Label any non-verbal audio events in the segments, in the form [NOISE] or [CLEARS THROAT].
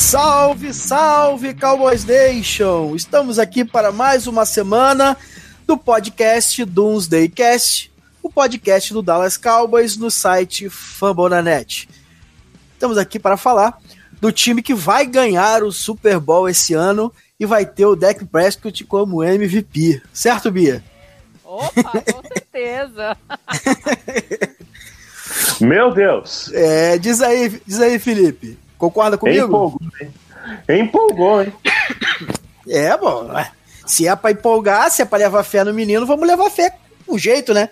Salve, salve, Cowboys Nation! Estamos aqui para mais uma semana do podcast Doomsday Cast, o podcast do Dallas Cowboys no site Fambonanet. Estamos aqui para falar do time que vai ganhar o Super Bowl esse ano e vai ter o Dak Prescott como MVP. Certo, Bia? Opa, com [LAUGHS] certeza! Meu Deus! É, diz aí, diz aí, Felipe. Concorda comigo? Empolgou, hein? Empolgou, hein? É, bom. Se é pra empolgar, se é pra levar fé no menino, vamos levar fé com jeito, né?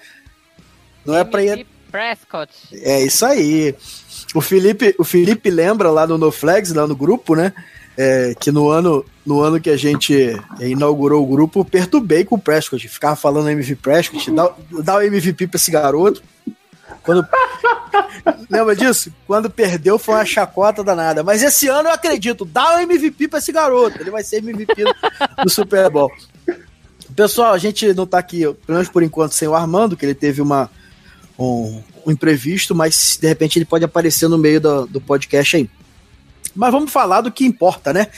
Não é pra ir. Prescott. É isso aí. O Felipe, o Felipe lembra lá no NoFlex, lá no grupo, né? É, que no ano, no ano que a gente inaugurou o grupo, perturbei com o Prescott. Ficava falando MVP Prescott, dá, dá o MVP pra esse garoto. Quando... [LAUGHS] Lembra disso? Quando perdeu foi uma chacota danada. Mas esse ano eu acredito, dá o MVP pra esse garoto. Ele vai ser MVP do Super Bowl. Pessoal, a gente não tá aqui, pelo menos por enquanto, sem o Armando, que ele teve uma, um, um imprevisto, mas de repente ele pode aparecer no meio do, do podcast aí. Mas vamos falar do que importa, né?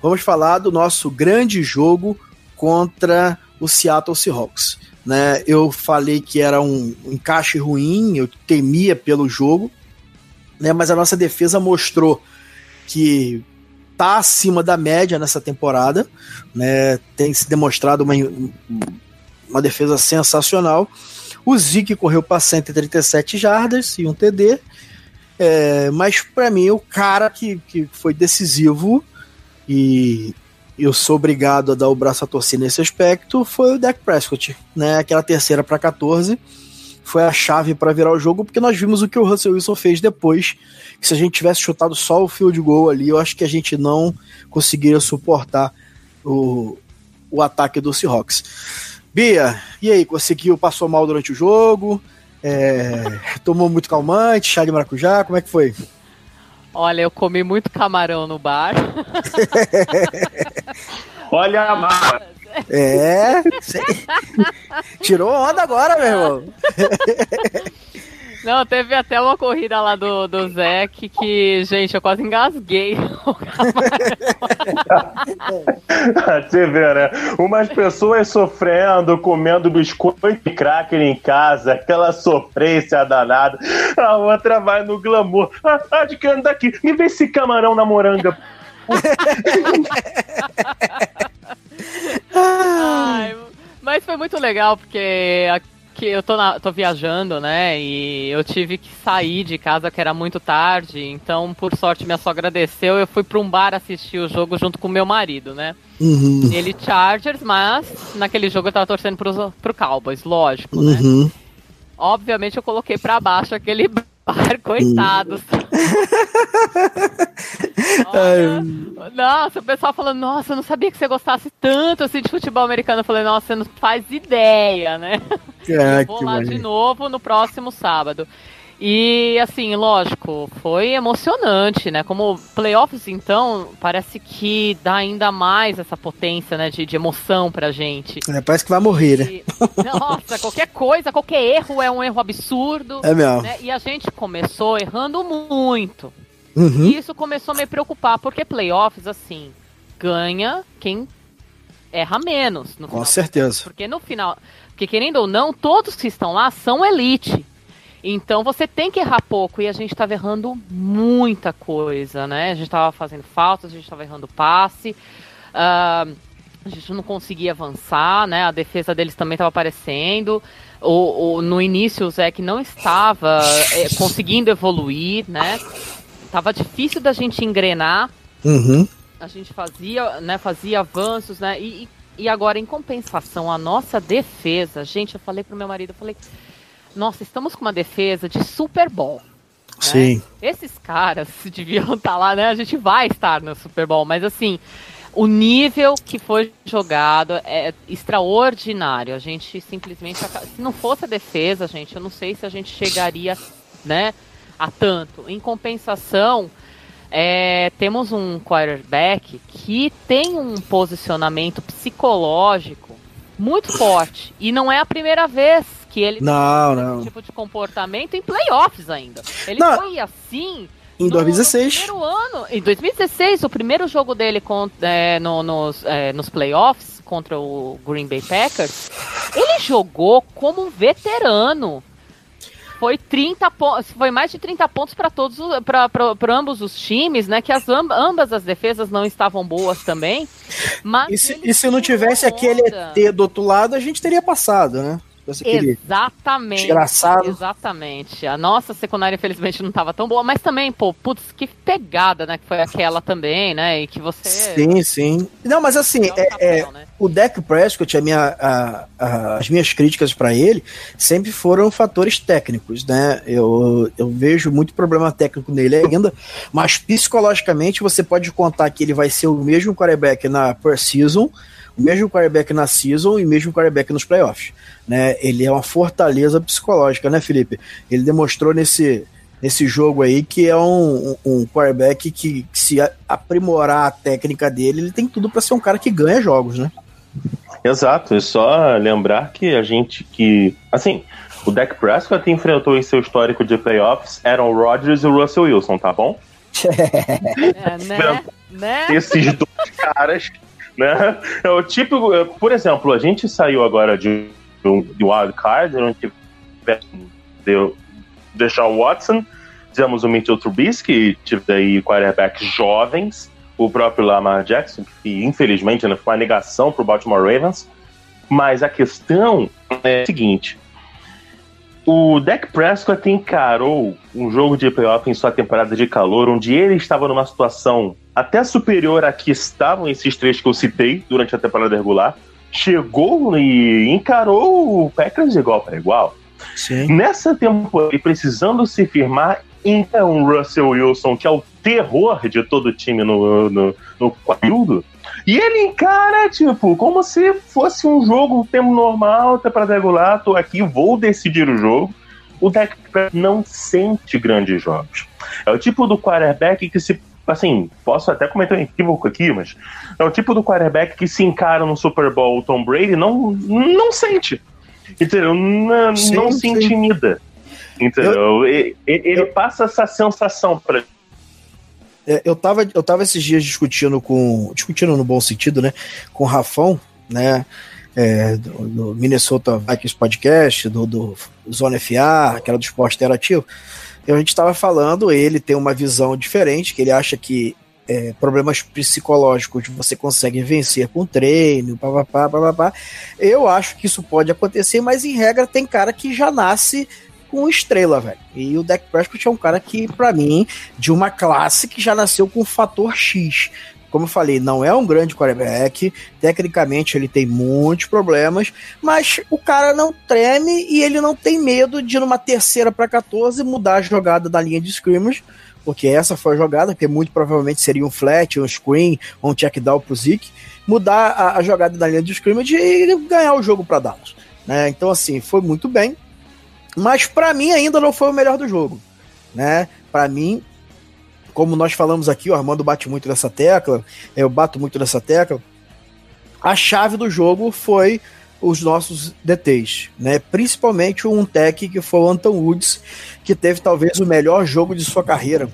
Vamos falar do nosso grande jogo contra o Seattle Seahawks. Né? Eu falei que era um encaixe ruim, eu temia pelo jogo, né? mas a nossa defesa mostrou que tá acima da média nessa temporada, né? Tem se demonstrado uma, uma defesa sensacional. O Zeke correu para 137 jardas e um TD. É, mas para mim, o cara que, que foi decisivo e eu sou obrigado a dar o braço a torcer nesse aspecto foi o Dak Prescott, né? Aquela terceira para 14 foi a chave para virar o jogo, porque nós vimos o que o Russell Wilson fez depois. Se a gente tivesse chutado só o field goal ali, eu acho que a gente não conseguiria suportar o, o ataque do Seahawks. Bia, e aí, conseguiu, passou mal durante o jogo? É, tomou muito calmante, chá de maracujá, como é que foi? Olha, eu comi muito camarão no bar. [LAUGHS] Olha a mala. É. [LAUGHS] Tirou onda agora, meu irmão. [LAUGHS] Não, teve até uma corrida lá do, do Zeke que, gente, eu quase engasguei. [LAUGHS] Você vê, né? Umas pessoas sofrendo, comendo biscoito e cracker em casa, aquela sofrência danada. A outra vai no glamour. Ah, ah de que anda aqui? Me vê esse camarão na moranga. [LAUGHS] Ai, mas foi muito legal, porque que eu tô, na, tô viajando, né? E eu tive que sair de casa, que era muito tarde. Então, por sorte, minha sogra agradeceu. Eu fui pra um bar assistir o jogo junto com meu marido, né? Uhum. Ele Chargers, mas naquele jogo eu tava torcendo pro, pro Cowboys, lógico, né? Uhum. Obviamente eu coloquei para baixo aquele [LAUGHS] bar, coitados. Olha, nossa, o pessoal falando, nossa, eu não sabia que você gostasse tanto assim de futebol americano. Eu falei, nossa, você não faz ideia, né? [LAUGHS] É, eu vou lá de novo no próximo sábado. E assim, lógico, foi emocionante, né? Como playoffs, então, parece que dá ainda mais essa potência, né, de, de emoção pra gente. É, parece que vai morrer, né? E, nossa, qualquer coisa, qualquer erro é um erro absurdo. É mesmo. Né? E a gente começou errando muito. Uhum. E isso começou a me preocupar, porque playoffs, assim, ganha quem erra menos. Com certeza. Porque no final, porque querendo ou não, todos que estão lá são elite. Então você tem que errar pouco e a gente estava errando muita coisa, né? A gente estava fazendo faltas, a gente estava errando passe, uh, a gente não conseguia avançar, né? A defesa deles também estava aparecendo. O, o, no início o Zeke não estava é, conseguindo evoluir, né? Tava difícil da gente engrenar. Uhum. A gente fazia, né? Fazia avanços, né? E, e agora, em compensação, a nossa defesa, gente, eu falei pro meu marido, eu falei nossa, estamos com uma defesa de Super Bowl. Né? Sim. Esses caras [LAUGHS] deviam estar tá lá, né? A gente vai estar no Super Bowl, mas assim, o nível que foi jogado é extraordinário. A gente simplesmente. Se não fosse a defesa, gente, eu não sei se a gente chegaria, né, a tanto. Em compensação. É, temos um quarterback que tem um posicionamento psicológico muito forte. E não é a primeira vez que ele não, não. esse tipo de comportamento em playoffs ainda. Ele não. foi assim Em 2016. No, no ano, em 2016, o primeiro jogo dele com, é, no, nos, é, nos playoffs contra o Green Bay Packers, ele jogou como um veterano. Foi 30 pontos, foi mais de 30 pontos para todos para ambos os times, né? Que as ambas as defesas não estavam boas também. Mas e se, e se não tivesse aquele ET do outro lado, a gente teria passado, né? Exatamente. Desgraçado. Exatamente. A nossa secundária, infelizmente, não estava tão boa, mas também, pô, putz, que pegada, né? Que foi aquela também, né? E que você. Sim, sim. Não, mas assim, é, é, papel, é né? o Deck Prescott, a minha, a, a, as minhas críticas para ele sempre foram fatores técnicos, né? Eu, eu vejo muito problema técnico nele ainda, mas psicologicamente você pode contar que ele vai ser o mesmo quarterback na per season o mesmo quarterback na season e o mesmo quarterback nos playoffs. Né? Ele é uma fortaleza psicológica, né, Felipe? Ele demonstrou nesse, nesse jogo aí que é um, um, quarterback que, que, se aprimorar a técnica dele, ele tem tudo para ser um cara que ganha jogos, né? Exato, é só lembrar que a gente que. Assim, o Dak Prescott enfrentou em seu histórico de playoffs Aaron Rodgers e o Russell Wilson, tá bom? [LAUGHS] É, né? né? Esses dois caras né? É o tipo, é, por exemplo, a gente saiu agora de, de Wild Card, onde deu Deshaun Watson, tivemos o Mitchell Trubisky, tive aí quarterbacks jovens, o próprio Lamar Jackson, que infelizmente né, foi uma negação para o Baltimore Ravens. Mas a questão é a seguinte: o Dak Prescott encarou um jogo de playoff em sua temporada de calor, onde ele estava numa situação até superior a que estavam esses três que eu citei durante a temporada regular, chegou e encarou o Packers de igual para igual. Sim. Nessa temporada, precisando se firmar, então Russell Wilson, que é o terror de todo o time no, no, no período, e ele encara, tipo, como se fosse um jogo, tempo normal, temporada regular, tô aqui, vou decidir o jogo. O Dak não sente grandes jogos. É o tipo do quarterback que se assim, posso até cometer um equívoco aqui, mas é o tipo do quarterback que se encara no Super Bowl o Tom Brady não, não sente. Entendeu? Não, sim, não se intimida. Entendeu? Eu, ele, ele eu, passa essa sensação para é, eu tava, eu tava esses dias discutindo com. discutindo no bom sentido, né? Com o Rafão, né? É, do, do, Minnesota Vikings Podcast, do, do Zona FA, que era do esporte interativo. E a gente estava falando, ele tem uma visão diferente, que ele acha que é, problemas psicológicos você consegue vencer com treino, papapá, papapá. Eu acho que isso pode acontecer, mas em regra tem cara que já nasce com estrela, velho. E o Dak Prescott é um cara que, para mim, de uma classe que já nasceu com o fator X como eu falei, não é um grande quarterback, tecnicamente ele tem muitos problemas, mas o cara não treme e ele não tem medo de numa terceira para 14 mudar a jogada da linha de scrimmage, porque essa foi a jogada, que muito provavelmente seria um flat, um screen, um check down pro Zeke, mudar a, a jogada da linha de scrimmage e ganhar o jogo para Dallas. Né? Então assim, foi muito bem, mas para mim ainda não foi o melhor do jogo, né? Para mim como nós falamos aqui, o Armando bate muito nessa tecla, eu bato muito nessa tecla. A chave do jogo foi os nossos DTs, né? Principalmente um tech que foi o Anton Woods, que teve talvez o melhor jogo de sua carreira.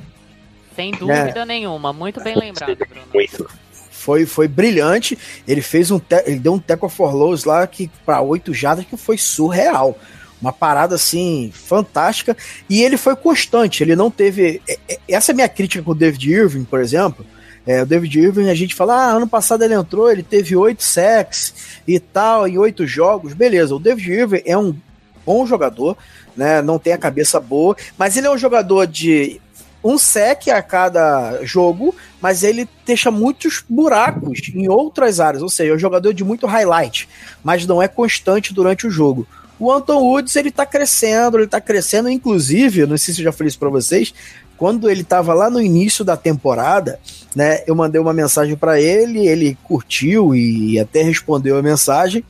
Sem né? dúvida é. nenhuma, muito bem lembrado, Bruno. Foi, foi brilhante. Ele fez um ele deu um tackle for lows lá que para oito jardas que foi surreal uma parada assim fantástica e ele foi constante, ele não teve é, é, essa é minha crítica com o David Irving, por exemplo. É, o David Irving, a gente fala, ah, ano passado ele entrou, ele teve oito sacks e tal, em oito jogos, beleza. O David Irving é um bom jogador, né? Não tem a cabeça boa, mas ele é um jogador de um sec a cada jogo, mas ele deixa muitos buracos em outras áreas, ou seja, é um jogador de muito highlight, mas não é constante durante o jogo. O Anton Woods, ele tá crescendo, ele tá crescendo, inclusive, não sei se eu já falei isso pra vocês, quando ele tava lá no início da temporada, né, eu mandei uma mensagem para ele, ele curtiu e até respondeu a mensagem,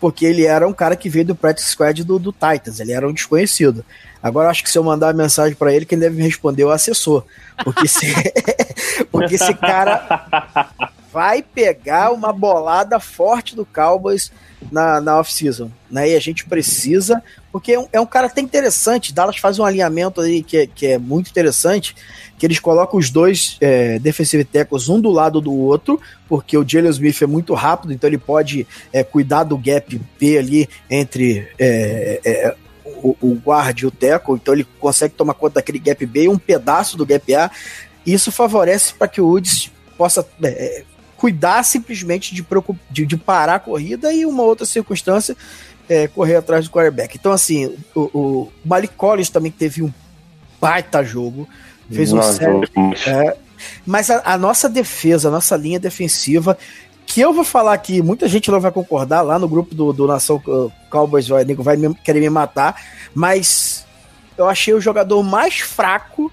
porque ele era um cara que veio do practice squad do, do Titans, ele era um desconhecido. Agora acho que se eu mandar a mensagem para ele, quem deve me responder é o assessor, porque se, [LAUGHS] porque esse cara [LAUGHS] vai pegar uma bolada forte do Cowboys na, na off-season, né? E a gente precisa, porque é um, é um, cara até interessante. Dallas faz um alinhamento aí que é, que é muito interessante, que eles colocam os dois é, defensive tackles um do lado do outro, porque o Jalen Smith é muito rápido, então ele pode é, cuidar do gap B ali entre é, é, o, o guard e o tackle, então ele consegue tomar conta daquele gap B e um pedaço do gap A. Isso favorece para que o Woods possa é, cuidar simplesmente de, de, de, parar a corrida e uma outra circunstância é, correr atrás do quarterback. Então, assim, o, o Malik Collins também teve um baita jogo, fez um sério, é, mas a, a, nossa defesa, a nossa linha defensiva, que eu vou falar aqui, muita gente não vai concordar lá no grupo do, do Nação Cowboys vai, vai me, querer me matar, mas eu achei o jogador mais fraco,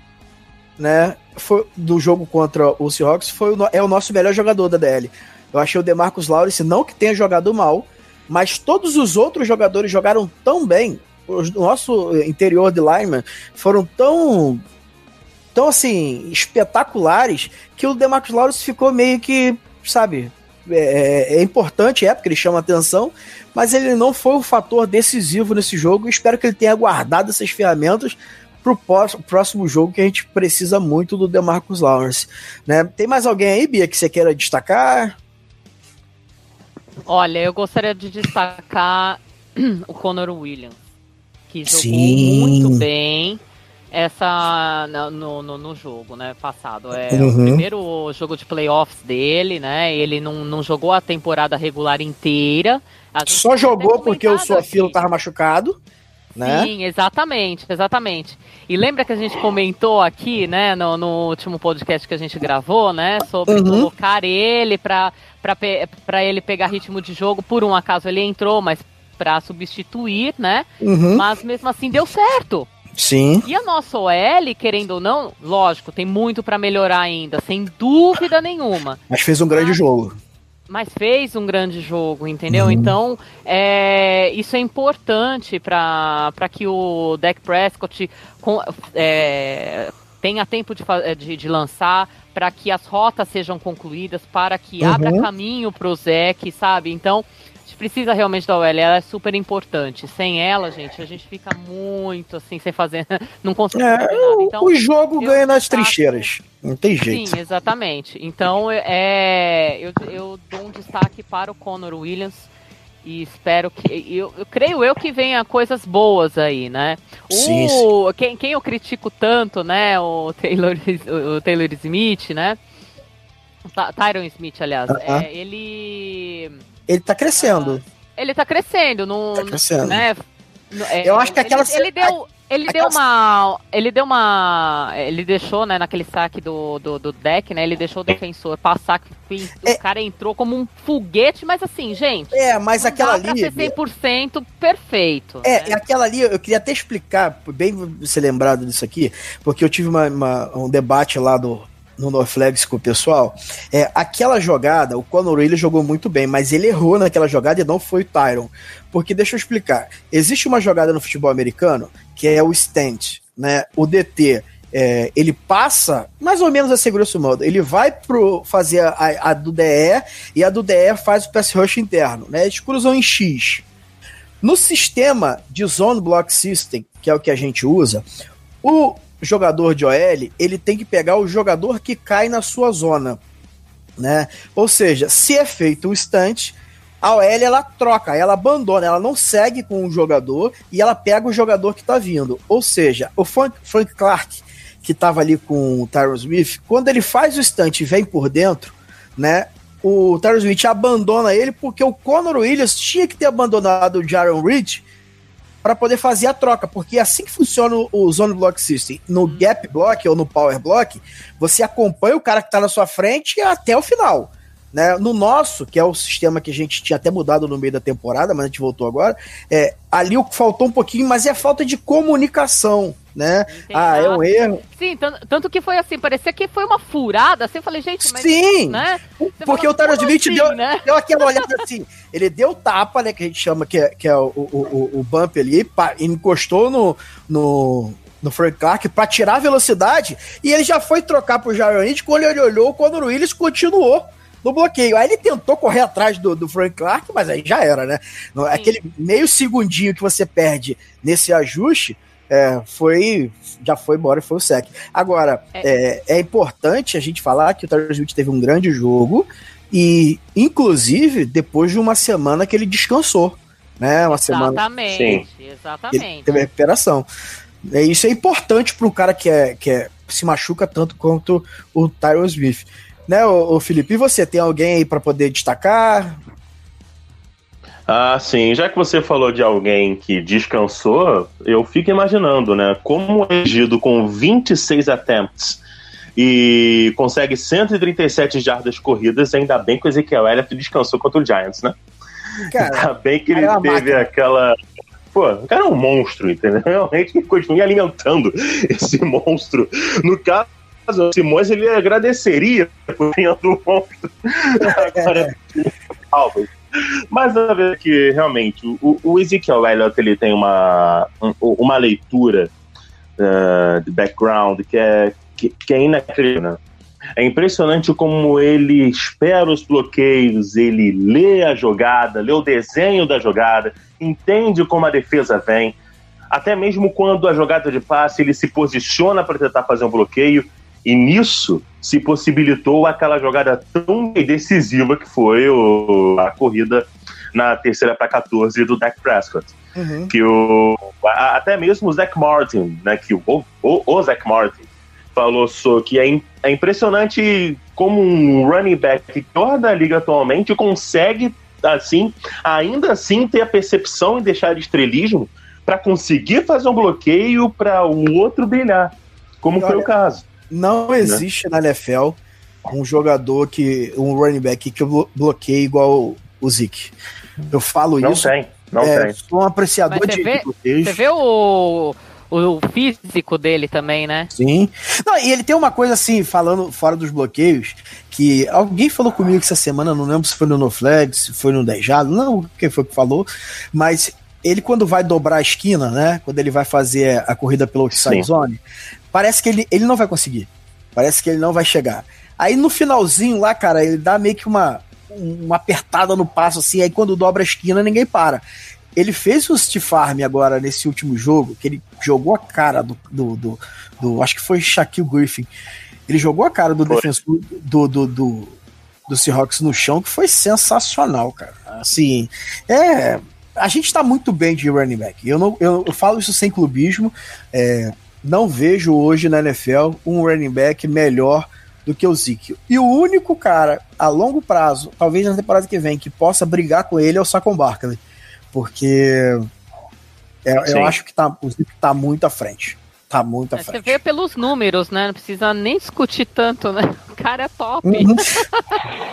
né, foi, do jogo contra o Seahawks foi o, é o nosso melhor jogador da DL. Eu achei o DeMarcus Lawrence não que tenha jogado mal, mas todos os outros jogadores jogaram tão bem. O nosso interior de lineman foram tão tão assim espetaculares que o DeMarcus Lawrence ficou meio que, sabe, é, é, importante, é porque ele chama atenção, mas ele não foi um fator decisivo nesse jogo. espero que ele tenha guardado essas ferramentas pro próximo jogo que a gente precisa muito do DeMarcus Lawrence. Né? Tem mais alguém aí, Bia, que você queira destacar? Olha, eu gostaria de destacar [CLEARS THROAT] o Conor Williams, que jogou Sim. muito bem essa no, no, no, jogo, né, passado. É uhum. o primeiro jogo de playoffs dele, né? Ele não, não jogou a temporada regular inteira. Só jogou porque o sua fila tava machucado. Né? Sim, exatamente, exatamente. E lembra que a gente comentou aqui, né, no, no último podcast que a gente gravou, né, sobre uhum. colocar ele para para ele pegar ritmo de jogo. Por um acaso ele entrou, mas para substituir, né? Uhum. Mas mesmo assim deu certo. Sim. E a nossa OL, querendo ou não, lógico, tem muito para melhorar ainda, sem dúvida nenhuma. Mas fez um grande mas, jogo mas fez um grande jogo, entendeu? Uhum. Então, é, isso é importante para que o Dak Prescott com, é, tenha tempo de, de, de lançar, para que as rotas sejam concluídas, para que uhum. abra caminho para o Zeke, sabe? Então, precisa realmente da OL, ela é super importante. Sem ela, gente, a gente fica muito assim, sem fazer, [LAUGHS] não consegue é. Então, o jogo ganha nas trincheiras, não tem jeito. Sim, exatamente. Então, é, eu, eu dou um destaque para o Conor Williams e espero que eu, eu, creio eu que venha coisas boas aí, né? Sim, o, sim. Quem, quem eu critico tanto, né? O Taylor, o Taylor Smith, né? Tyron Smith, aliás, uh -huh. é, ele ele tá crescendo. ele tá crescendo, não. Tá crescendo. Né? É, Eu acho que aquela. Ele, ele deu. Ele deu uma. Ele deu uma. Ele deixou, né, naquele saque do, do, do deck, né? Ele deixou o defensor passar, que é... o cara entrou como um foguete, mas assim, gente. É, mas aquela ali. Ser 100% perfeito. É, né? aquela ali, eu queria até explicar, bem você lembrado disso aqui, porque eu tive uma, uma um debate lá do, no Norflex com o pessoal, é, aquela jogada, o Conor Williams jogou muito bem, mas ele errou naquela jogada e não foi o Tyron. Porque, deixa eu explicar, existe uma jogada no futebol americano que é o stand, né? O DT, é, ele passa, mais ou menos assim, grosso modo, ele vai pro fazer a, a, do DE e a do DE faz o pass rush interno, né? Eles cruzam em X. No sistema de Zone Block System, que é o que a gente usa, o jogador de OL, ele tem que pegar o jogador que cai na sua zona, né? Ou seja, se é feito o stunt, a OL ela troca, ela abandona, ela não segue com o jogador e ela pega o jogador que tá vindo. Ou seja, o Frank, Frank Clark, que tava ali com o Tyron Smith, quando ele faz o stunt e vem por dentro, né? O Tyron Smith abandona ele porque o Conor Williams tinha que ter abandonado o Jaron Reed para poder fazer a troca, porque assim que funciona o Zone Block System. No hum. Gap Block ou no Power Block, você acompanha o cara que está na sua frente até o final. Né? No nosso, que é o sistema que a gente tinha até mudado no meio da temporada, mas a gente voltou agora, é, ali o que faltou um pouquinho, mas é falta de comunicação né? Entendi. Ah, é um erro. Sim, tanto, tanto, que foi assim, parecia que foi uma furada, assim, eu falei, gente, mas... Sim, né? porque o Thanos Smith assim, deu, né? deu aquela olhada assim, ele deu tapa, né, que a gente chama, que é, que é o, o, o, o bump ali, pá, encostou no, no, no Frank Clark para tirar a velocidade, e ele já foi trocar pro Jaron Reed, quando ele olhou, quando o Willis continuou, no bloqueio. Aí ele tentou correr atrás do, do Frank Clark, mas aí já era, né? Aquele meio segundinho que você perde nesse ajuste, é, foi já foi embora e foi o sec. Agora, é. é. É, importante a gente falar que o Tyler Smith teve um grande jogo e, inclusive, depois de uma semana que ele descansou, né? Uma exatamente, semana. Exatamente, Ele teve recuperação. É, isso é importante para um cara que, é, que é, se machuca tanto quanto o Tyron Smith. Né, o, o Felipe? E você, tem alguém aí para poder destacar? Ah, sim. Já que você falou de alguém que descansou, eu fico imaginando, né? Como é agido com 26 attempts e consegue 137 jardas corridas, ainda bem que o Ezequiel Elliott descansou contra o Giants, né? Cara, ainda bem que ele é teve máquina. aquela. Pô, o cara é um monstro, entendeu? [LAUGHS] Realmente continue alimentando esse monstro. No caso o Simões ele agradeceria por ter do monstro. [LAUGHS] Agora, [LAUGHS] mas a ver que realmente o, o Ezekiel Elliott ele tem uma, uma leitura uh, de background que é, que, que é inacreditável. Né? É impressionante como ele espera os bloqueios, ele lê a jogada, lê o desenho da jogada, entende como a defesa vem. Até mesmo quando a jogada de passe, ele se posiciona para tentar fazer um bloqueio. E nisso se possibilitou aquela jogada tão decisiva que foi o, a corrida na terceira para 14 do Dak Prescott. Uhum. Que o, até mesmo o Zach Martin, né, que o, o, o Zach Martin falou só que é, é impressionante como um running back pior da liga atualmente consegue assim, ainda assim ter a percepção e deixar de estrelismo para conseguir fazer um bloqueio para o outro brilhar, como foi o caso. Não né? existe né? na NFL um jogador que. um running back que bloqueia igual o Zeke. Eu falo não isso. Não tem, não é, tem. Sou um apreciador de vê, Você vê o, o físico dele também, né? Sim. Não, e ele tem uma coisa assim, falando fora dos bloqueios, que alguém falou comigo essa semana, não lembro se foi no No Flag, se foi no Dejado, não quem foi que falou, mas ele quando vai dobrar a esquina, né, quando ele vai fazer a corrida pelo outside zone, parece que ele, ele não vai conseguir. Parece que ele não vai chegar. Aí no finalzinho lá, cara, ele dá meio que uma, uma apertada no passo, assim, aí quando dobra a esquina, ninguém para. Ele fez o Steve Farm agora nesse último jogo, que ele jogou a cara do. do, do, do acho que foi Shaquille Griffin. Ele jogou a cara do defensor do, do, do, do Seahawks no chão, que foi sensacional, cara. Assim, é. A gente tá muito bem de running back. Eu, não, eu, eu falo isso sem clubismo. É, não vejo hoje na NFL um running back melhor do que o Zeke. E o único cara a longo prazo, talvez na temporada que vem, que possa brigar com ele é o Saquon Barkley. Porque é, eu acho que tá, o Zeke tá muito à frente. Tá muito à é, frente. Você vê pelos números, né? Não precisa nem discutir tanto, né? [LAUGHS] O cara é top. Uhum.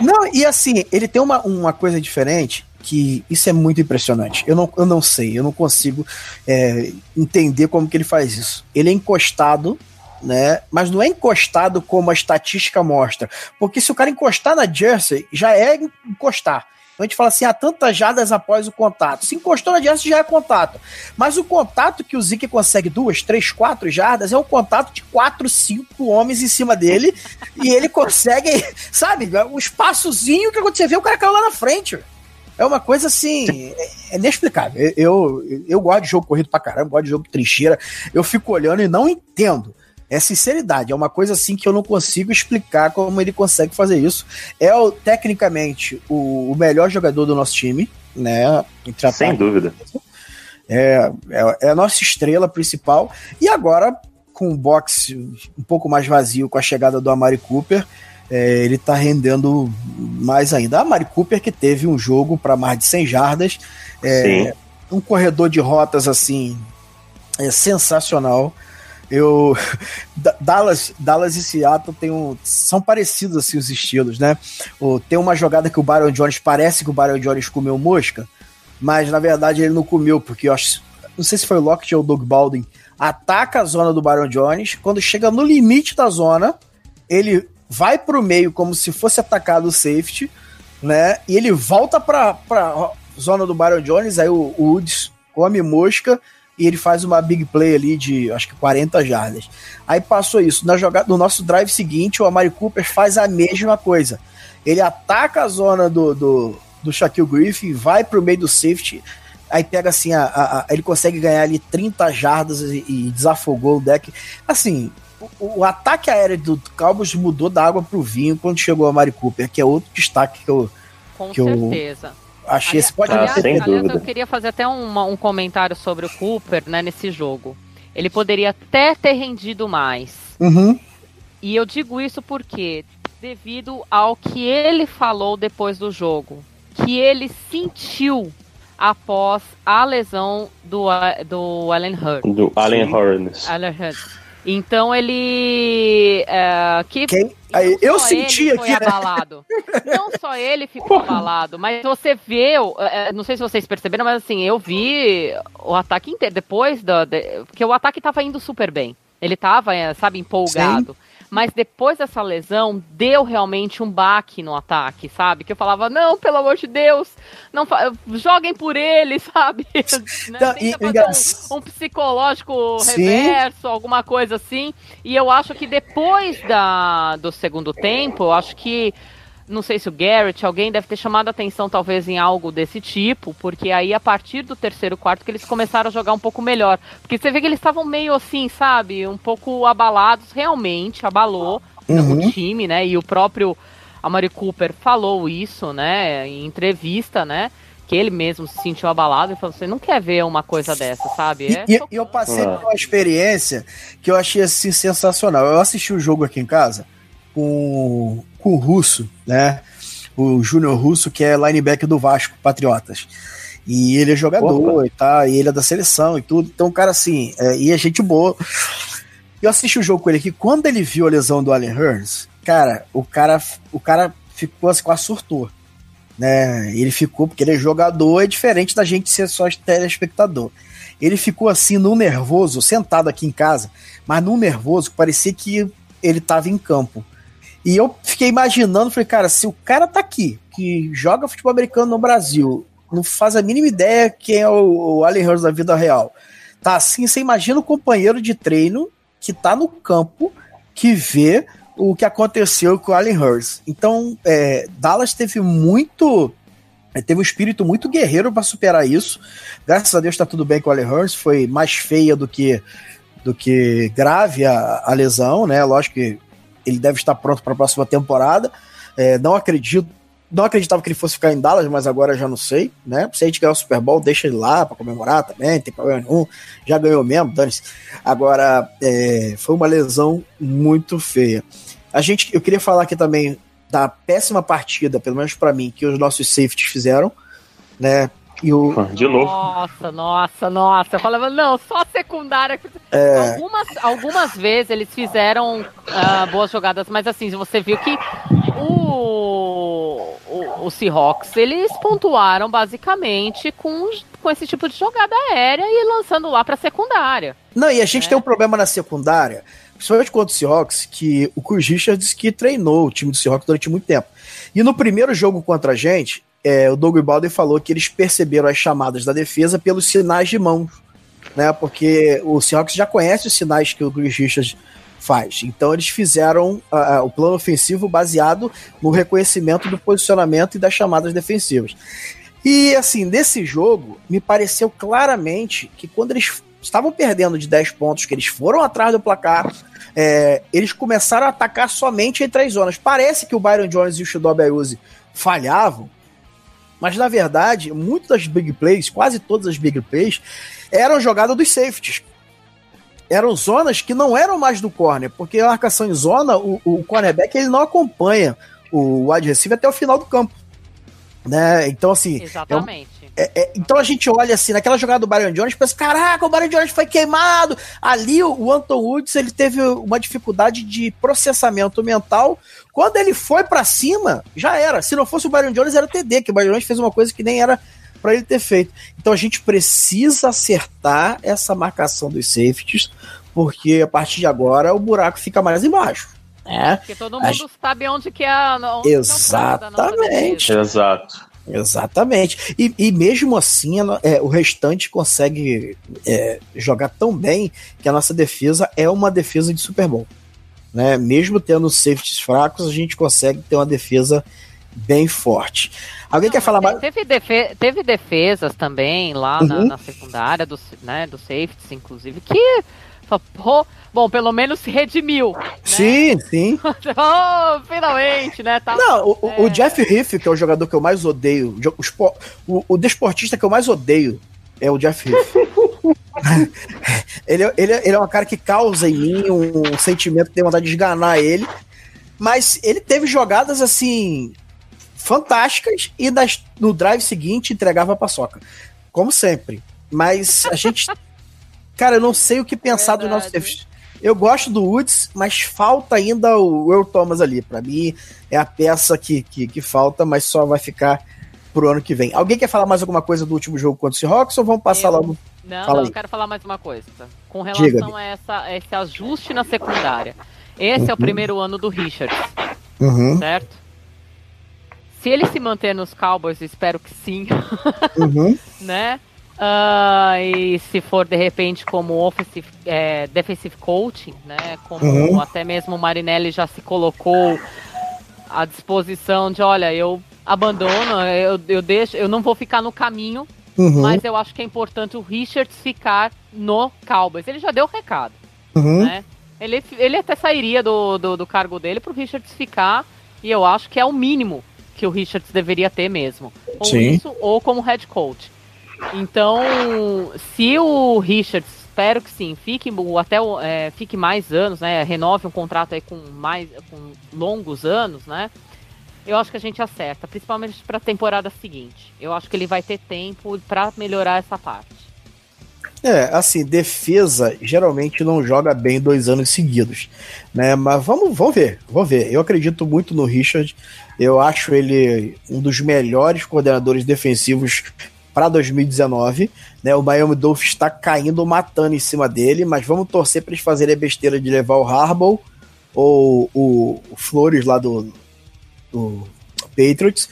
não, e assim, ele tem uma, uma coisa diferente que isso é muito impressionante. Eu não, eu não sei, eu não consigo é, entender como que ele faz isso. Ele é encostado, né? Mas não é encostado como a estatística mostra. Porque se o cara encostar na Jersey, já é encostar. Então a gente fala assim, há tantas jardas após o contato. Se encostou na Jersey, já é contato. Mas o contato que o Zeke consegue duas, três, quatro jardas é um contato de quatro, cinco homens em cima dele. e ele consegue, [LAUGHS] sabe, um espaçozinho que quando você vê, o cara caiu lá na frente. É uma coisa assim, é inexplicável. Eu, eu, eu gosto de jogo corrido pra caramba, gosto de jogo de trincheira. Eu fico olhando e não entendo. É sinceridade, é uma coisa assim que eu não consigo explicar como ele consegue fazer isso. É o, tecnicamente o, o melhor jogador do nosso time, né? Sem dúvida. É, é, é, a nossa estrela principal. E agora, com o boxe um pouco mais vazio com a chegada do Amari Cooper, é, ele está rendendo mais ainda. A Mari Cooper que teve um jogo para mais de 100 jardas, é, um corredor de rotas assim é sensacional. Eu [LAUGHS] Dallas, Dallas e Seattle tem um, são parecidos assim os estilos, né? O, tem uma jogada que o Byron Jones parece que o Byron Jones comeu mosca, mas na verdade ele não comeu porque eu acho, não sei se foi o Lockett ou o Doug Baldwin ataca a zona do Byron Jones, quando chega no limite da zona, ele vai pro meio como se fosse atacado o safety, né? E ele volta pra, pra zona do Byron Jones, aí o, o Woods come mosca e ele faz uma big play ali de acho que 40 jardas. Aí passou isso. Na jogada, no nosso drive seguinte, o Amari Cooper faz a mesma coisa. ele ataca a zona do, do, do Shaquille Griffin, vai pro meio do safety, aí pega assim, a, a, a, ele consegue ganhar ali 30 jardas e, e desafogou o deck. Assim, o, o, ataque aéreo do Cowboys mudou da água pro vinho quando chegou a Mari Cooper, que é outro destaque que eu. Com que certeza. Eu achei. Aliás, pode aliás, aliás, eu queria fazer até um, um comentário sobre o Cooper né, nesse jogo. Ele poderia até ter rendido mais. Uhum. E eu digo isso porque, devido ao que ele falou depois do jogo, que ele sentiu após a lesão do, do Allen Hurts. Do Allen Hurts. Então ele. É, que Quem? Aí, eu senti aqui. Né? Abalado. Não só ele ficou abalado, mas você vê. É, não sei se vocês perceberam, mas assim, eu vi o ataque inteiro. Depois do. De, porque o ataque tava indo super bem. Ele tava, é, sabe, empolgado. Sim mas depois dessa lesão deu realmente um baque no ataque, sabe? Que eu falava, não, pelo amor de Deus, não joguem por ele, [LAUGHS] sabe? [LAUGHS] né? Não, e, um, um, psicológico Sim. reverso, alguma coisa assim. E eu acho que depois da, do segundo tempo, eu acho que não sei se o Garrett, alguém deve ter chamado a atenção talvez em algo desse tipo, porque aí a partir do terceiro quarto que eles começaram a jogar um pouco melhor. Porque você vê que eles estavam meio assim, sabe, um pouco abalados, realmente, abalou uhum. o time, né? E o próprio Amari Cooper falou isso, né, em entrevista, né? Que ele mesmo se sentiu abalado e falou: você não quer ver uma coisa dessa, sabe? É e, e eu passei por uma experiência que eu achei assim sensacional. Eu assisti o jogo aqui em casa com, com o Russo, né? O Júnior Russo, que é linebacker do Vasco, Patriotas. E ele é jogador Opa. e tá, e ele é da seleção e tudo. Então, cara, assim, é, e é gente boa. Eu assisti o jogo com ele aqui, quando ele viu a lesão do Allen Hurns, cara, o cara, o cara ficou assim, quase surtou. Né? Ele ficou, porque ele é jogador, é diferente da gente ser só telespectador. Ele ficou assim, num nervoso, sentado aqui em casa, mas num nervoso, parecia que ele tava em campo. E eu fiquei imaginando, falei, cara, se o cara tá aqui, que joga futebol americano no Brasil, não faz a mínima ideia quem é o, o Allen Hurst da vida real, tá assim, você imagina o companheiro de treino que tá no campo, que vê o que aconteceu com o Allen Hurst. Então, é, Dallas teve muito é, teve um espírito muito guerreiro para superar isso. Graças a Deus está tudo bem com o Allen Hurst. Foi mais feia do que do que grave a, a lesão, né? Lógico que ele deve estar pronto para a próxima temporada. É, não acredito, não acreditava que ele fosse ficar em Dallas, mas agora já não sei, né? Se a gente ganhar o Super Bowl, deixa ele lá para comemorar também, não tem problema nenhum. Já ganhou mesmo, dane-se. Agora, é, foi uma lesão muito feia. A gente, eu queria falar aqui também da péssima partida, pelo menos para mim, que os nossos safeties fizeram, né? E o... De novo. Nossa, nossa, nossa. Eu falava, não, só secundária. É... Algumas, algumas vezes eles fizeram uh, boas jogadas, mas assim, você viu que o, o, o Seahawks, eles pontuaram basicamente com, com esse tipo de jogada aérea e lançando lá pra secundária. Não, e a gente é. tem um problema na secundária, principalmente contra o Seahawks, que o Chris Richards que treinou o time do Seahawks durante muito tempo. E no primeiro jogo contra a gente, é, o Doug Balder falou que eles perceberam as chamadas da defesa pelos sinais de mão, né? Porque o Seahawks já conhece os sinais que o Chris Richards faz. Então eles fizeram uh, o plano ofensivo baseado no reconhecimento do posicionamento e das chamadas defensivas. E assim, nesse jogo, me pareceu claramente que quando eles estavam perdendo de 10 pontos, que eles foram atrás do placar, é, eles começaram a atacar somente em três zonas. Parece que o Byron Jones e o Shidobi Ayuzi falhavam, mas na verdade, muitas das big plays, quase todas as big plays, eram jogadas dos safeties. Eram zonas que não eram mais do corner, porque a marcação em zona, o, o cornerback ele não acompanha o wide receiver até o final do campo. Né? Então, assim. Exatamente. É, é, então a gente olha assim, naquela jogada do Byron Jones, pensa, caraca, o Byron Jones foi queimado. Ali o, o Anton Woods ele teve uma dificuldade de processamento mental. Quando ele foi para cima, já era. Se não fosse o Byron Jones, era o TD, que o Byron Jones fez uma coisa que nem era para ele ter feito. Então a gente precisa acertar essa marcação dos safeties, porque a partir de agora o buraco fica mais embaixo. É. Porque todo mundo a... sabe onde que é. Onde Exatamente. É Exato. Exatamente. E, e mesmo assim, ela, é, o restante consegue é, jogar tão bem que a nossa defesa é uma defesa de Super Bowl. Né? Mesmo tendo safeties fracos, a gente consegue ter uma defesa bem forte. Alguém Não, quer falar mais? Teve, defe teve defesas também lá uhum. na, na, secundária, do, né, do safeties, inclusive, que. Pô, bom, pelo menos se redimiu. Né? Sim, sim. [LAUGHS] oh, finalmente, né? Tá, Não, o, é... o, Jeff Riff, que é o jogador que eu mais odeio, o, o, desportista que eu mais odeio é o Jeff Riff. [LAUGHS] ele, ele, ele é um cara que causa em mim um sentimento tem vontade de esganar ele. Mas ele teve jogadas assim fantásticas e das, no drive seguinte entregava a paçoca. Como sempre. Mas a gente. Cara, eu não sei o que pensar do nosso Eu gosto do Woods, mas falta ainda o Earl Thomas ali. Para mim, é a peça que, que, que, falta, mas só vai ficar pro ano que vem. Alguém quer falar mais alguma coisa do último jogo contra o Seahawks ou vamos passar eu... logo? Não, Fala não, eu quero falar mais uma coisa. Com relação a, essa, a esse ajuste na secundária. Esse uhum. é o primeiro ano do Richard. Uhum. Certo? Se ele se manter nos Cowboys, espero que sim. Uhum. [LAUGHS] né? Uh, e se for de repente como offensive, é, defensive coaching, né? Como uhum. até mesmo o Marinelli já se colocou à disposição de, olha, eu abandono, eu, eu deixo, eu não vou ficar no caminho, uhum. mas eu acho que é importante o Richards ficar no Cowboys. Ele já deu o recado, uhum. né? Ele, ele até sairia do, do, do cargo dele para o Richards ficar, e eu acho que é o mínimo que o Richards deveria ter mesmo. Ou Sim. isso, ou como head coach. Então, se o Richards, espero que sim, fique até é, fique mais anos, né? Renove um contrato aí com mais com longos anos, né? Eu acho que a gente acerta, principalmente para a temporada seguinte. Eu acho que ele vai ter tempo para melhorar essa parte. É, assim, defesa geralmente não joga bem dois anos seguidos, né? Mas vamos, vamos ver, vamos ver. Eu acredito muito no Richard. Eu acho ele um dos melhores coordenadores defensivos para 2019. Né? O Miami Dolphins está caindo, matando em cima dele, mas vamos torcer para eles fazerem a besteira de levar o Harbaugh ou o, o Flores lá do, do Patriots,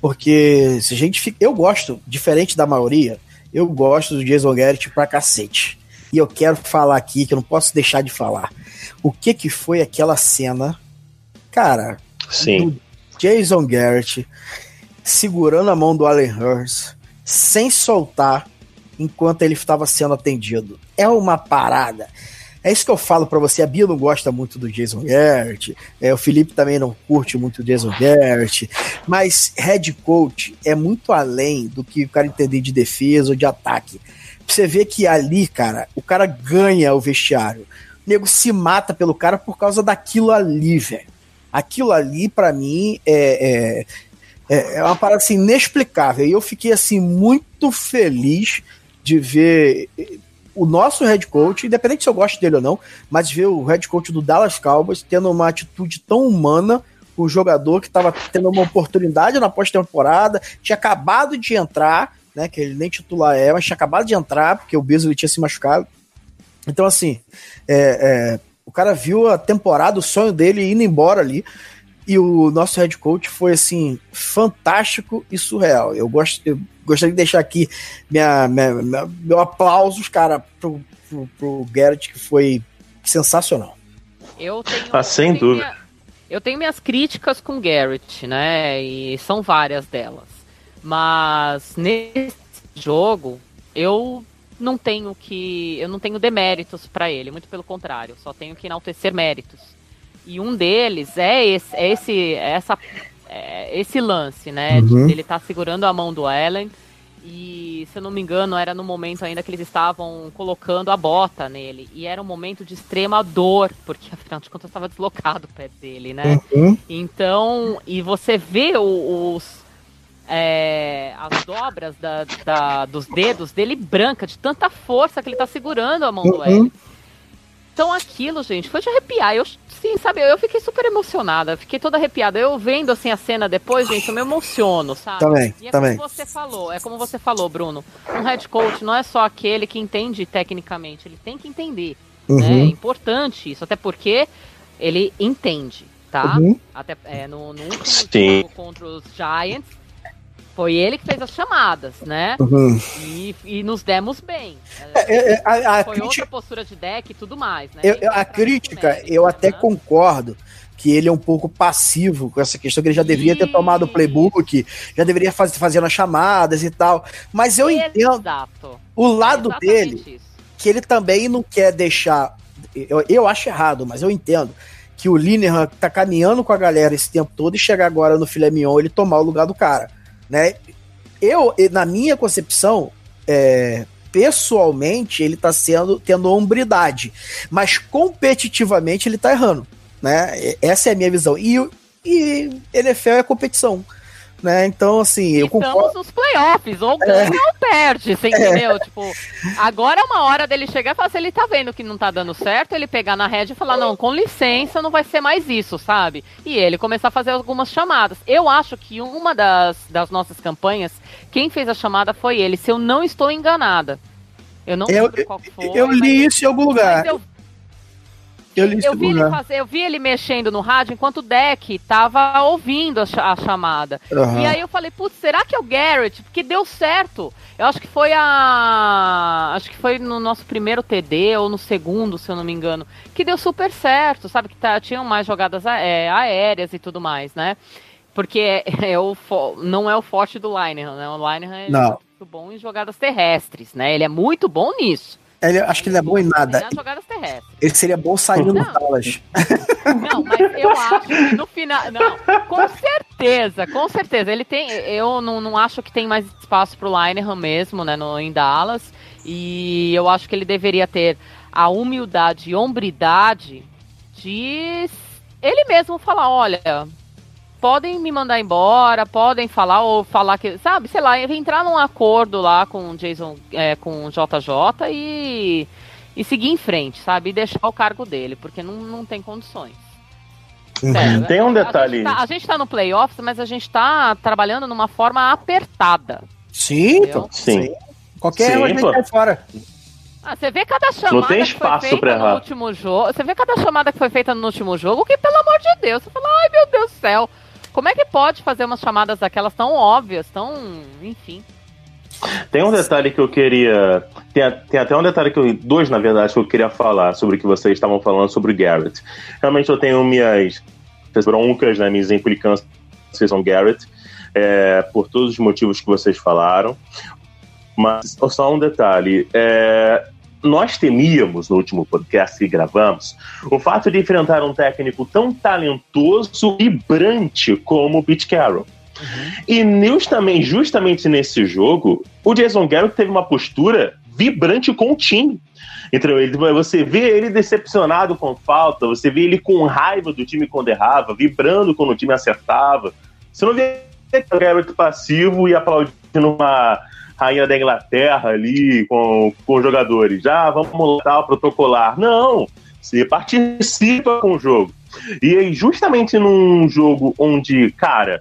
porque se a gente fica, eu gosto, diferente da maioria, eu gosto do Jason Garrett pra cacete. E eu quero falar aqui, que eu não posso deixar de falar. O que que foi aquela cena, cara, Sim. do Jason Garrett segurando a mão do Allen Hurst sem soltar enquanto ele estava sendo atendido. É uma parada. É isso que eu falo para você. A Bia não gosta muito do Jason Garrett, é, o Felipe também não curte muito o Jason Garrett, mas head coach é muito além do que o cara entender de defesa ou de ataque. Você vê que ali, cara, o cara ganha o vestiário. O nego se mata pelo cara por causa daquilo ali, velho. Aquilo ali, para mim, é, é, é, é uma parada assim, inexplicável. E eu fiquei assim muito feliz de ver o nosso head coach, independente se eu gosto dele ou não, mas ver o head coach do Dallas Cowboys tendo uma atitude tão humana com o jogador que estava tendo uma oportunidade na pós-temporada, tinha acabado de entrar, né, que ele nem titular é, mas tinha acabado de entrar, porque o Beasley tinha se machucado. Então, assim, é, é, o cara viu a temporada, o sonho dele indo embora ali, e o nosso head coach foi assim fantástico e surreal. Eu gosto, eu gostaria de deixar aqui minha, minha, minha meu aplauso, cara, pro, pro, pro Garrett, que foi sensacional. Eu tenho, ah, sem eu dúvida. Minha, eu tenho minhas críticas com Garrett, né? E são várias delas. Mas nesse jogo, eu não tenho que. Eu não tenho deméritos para ele, muito pelo contrário, só tenho que enaltecer méritos. E um deles é esse, é esse, é essa, é esse lance, né? Uhum. Ele tá segurando a mão do Allen. E, se eu não me engano, era no momento ainda que eles estavam colocando a bota nele. E era um momento de extrema dor, porque [LAUGHS] afinal de contas estava deslocado o pé dele, né? Uhum. Então, e você vê os. É, as dobras da, da, dos dedos dele branca, de tanta força que ele está segurando a mão uhum. do Allen. Então aquilo, gente, foi de arrepiar. Eu, sim, sabe, eu fiquei super emocionada, fiquei toda arrepiada. Eu vendo assim a cena depois, gente, eu me emociono, sabe? Também, e é também. como você falou, é como você falou, Bruno. Um head coach não é só aquele que entende tecnicamente, ele tem que entender. Né? Uhum. Né? É importante isso, até porque ele entende, tá? Uhum. Até é, no, no último jogo contra os Giants, foi ele que fez as chamadas, né? Uhum. E, e, nos demos bem. É, é, a, a Foi crítica... outra postura de deck e tudo mais, né? Eu, a crítica, eu até né? concordo, que ele é um pouco passivo com essa questão, que ele já deveria ter tomado o playbook, já deveria fazer fazendo as chamadas e tal. Mas eu Exato. entendo o lado é dele, isso. que ele também não quer deixar. Eu, eu acho errado, mas eu entendo que o Linehan tá caminhando com a galera esse tempo todo e chegar agora no filé mignon ele tomar o lugar do cara, né? Eu, na minha concepção, é, pessoalmente ele tá sendo tendo hombridade, mas competitivamente ele tá errando, né? Essa é a minha visão. E, e NFL é competição né? Então, assim, eu Estamos concordo. nos playoffs, ou é. ganha é. ou perde, você [LAUGHS] entendeu? É. Tipo, agora é uma hora dele chegar e falar, se ele tá vendo que não tá dando certo, ele pegar na rede e falar, não, com licença, não vai ser mais isso, sabe? E ele começar a fazer algumas chamadas. Eu acho que uma das, das nossas campanhas, quem fez a chamada foi ele, se eu não estou enganada. Eu não eu, lembro qual foi. Eu li isso em algum lugar. Eu, eu, eu, vi ele fazer, eu vi ele mexendo no rádio enquanto o deck tava ouvindo a, a chamada. Uhum. E aí eu falei, putz, será que é o Garrett? Porque deu certo. Eu acho que foi a. Acho que foi no nosso primeiro TD ou no segundo, se eu não me engano. Que deu super certo, sabe? Que tá, tinham mais jogadas é, aéreas e tudo mais, né? Porque é, [LAUGHS] é o, não é o forte do Linehan, né? O Linehan é muito bom em jogadas terrestres, né? Ele é muito bom nisso. Ele, acho que ele é bom em nada. Ele seria bom saindo no Dallas. Não, mas eu acho que no final. Não, com certeza, com certeza. Ele tem. Eu não, não acho que tem mais espaço pro Linehan mesmo, né? No, em Dallas. E eu acho que ele deveria ter a humildade e hombridade de ele mesmo falar, olha, podem me mandar embora, podem falar ou falar que, sabe, sei lá, entrar num acordo lá com o Jason, é, com o JJ e, e seguir em frente, sabe? E deixar o cargo dele, porque não, não tem condições. Uhum. Sério, tem um detalhe. A gente, tá, a gente tá no playoffs, mas a gente tá trabalhando numa forma apertada. Sim, sim. Qualquer um a gente fora. Ah, você vê cada chamada não tem espaço que foi feita no último jogo. Você vê cada chamada que foi feita no último jogo, que pelo amor de Deus, você fala, ai meu Deus do céu. Como é que pode fazer umas chamadas daquelas tão óbvias, tão. enfim. Tem um detalhe que eu queria. Tem, tem, até um detalhe que eu. Dois, na verdade, que eu queria falar sobre o que vocês estavam falando sobre o Garrett. Realmente eu tenho minhas broncas, né, minhas implicâncias com Garrett, é, por todos os motivos que vocês falaram. Mas só um detalhe. É, nós temíamos no último podcast que gravamos o fato de enfrentar um técnico tão talentoso e vibrante como o Pete Carroll. Uhum. E justamente, justamente nesse jogo, o Jason Garrett teve uma postura vibrante com o time. Então, ele, você vê ele decepcionado com falta, você vê ele com raiva do time quando errava, vibrando quando o time acertava. Você não vê o Garrett passivo e aplaudindo uma rainha da Inglaterra ali com, com os jogadores. Já ah, vamos lá, protocolar. Não, você participa com o jogo. E aí, justamente num jogo onde, cara,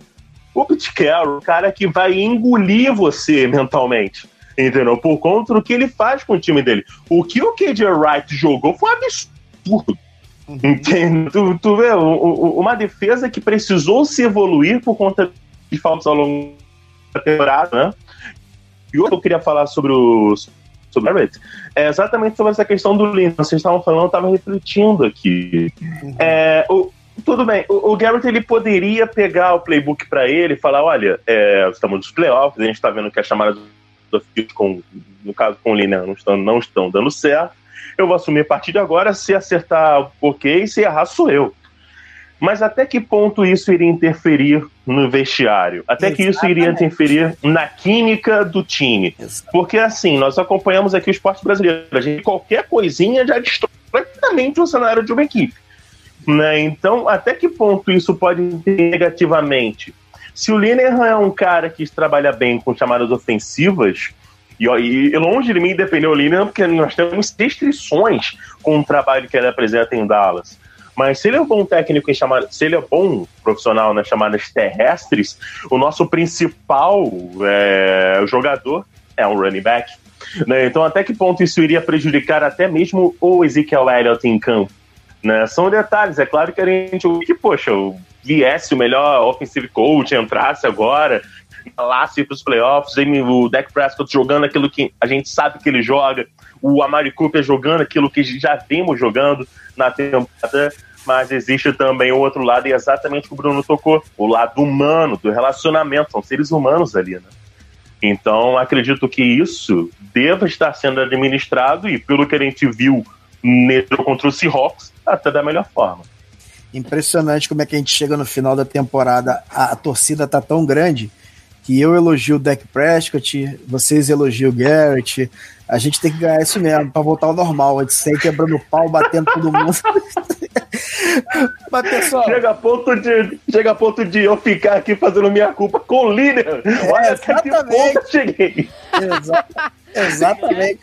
o Pete Carroll, o cara que vai engolir você mentalmente, entendeu? Por conta do que ele faz com o time dele. O que o KJ Wright jogou foi um absurdo. Uhum. Entende? Tu, tu vê, uma defesa que precisou se evoluir por conta de faltas ao longo da temporada, né? E outro que eu queria falar sobre o sobre o Barrett é exatamente sobre essa questão do Lin. Vocês estavam falando, eu estava refletindo aqui. Uhum. É, o, tudo bem, o, o, Garrett ele poderia pegar o playbook para ele e falar: olha, é, estamos nos playoffs, a gente está vendo que a chamada do Field, com, no caso com o Lin, não estão, não estão dando certo. Eu vou assumir a partir de agora, se acertar, ok, se errar, sou eu. Mas até que ponto isso iria interferir no vestiário? Até Exatamente. que isso iria interferir na química do time? Exatamente. Porque assim, nós acompanhamos aqui o esporte brasileiro. A gente, qualquer coisinha já destrói completamente o cenário de uma equipe. Né? Então, até que ponto isso pode interferir negativamente? Se o Linehan é um cara que trabalha bem com chamadas ofensivas, e, e longe de mim defender o Linehan, porque nós temos restrições com o trabalho que ele apresenta em Dallas. Mas se ele é um bom técnico em chamar, se ele é bom profissional nas chamadas terrestres, o nosso principal é, jogador é um running back. Né? Então, até que ponto isso iria prejudicar até mesmo o Ezekiel Elliott em campo? Né? São detalhes. É claro que a gente, que, poxa, viesse o melhor offensive coach, entrasse agora, falasse para os playoffs, o Dak Prescott jogando aquilo que a gente sabe que ele joga, o Amari Cooper jogando aquilo que já vimos jogando na temporada. mas existe também o outro lado, e é exatamente o que o Bruno tocou, o lado humano, do relacionamento, são seres humanos ali, né? Então, acredito que isso deva estar sendo administrado, e pelo que a gente viu nele contra o Seahawks, até da melhor forma. Impressionante como é que a gente chega no final da temporada, a, a torcida tá tão grande que eu elogio o Dak Prescott, vocês elogiam o Garrett. A gente tem que ganhar isso mesmo, para voltar ao normal. A gente sai quebrando pau, batendo todo mundo. [LAUGHS] Mas, pessoal. Chega a, ponto de, chega a ponto de eu ficar aqui fazendo minha culpa com o líder. É, Olha, exatamente. Que cheguei. Exa exatamente.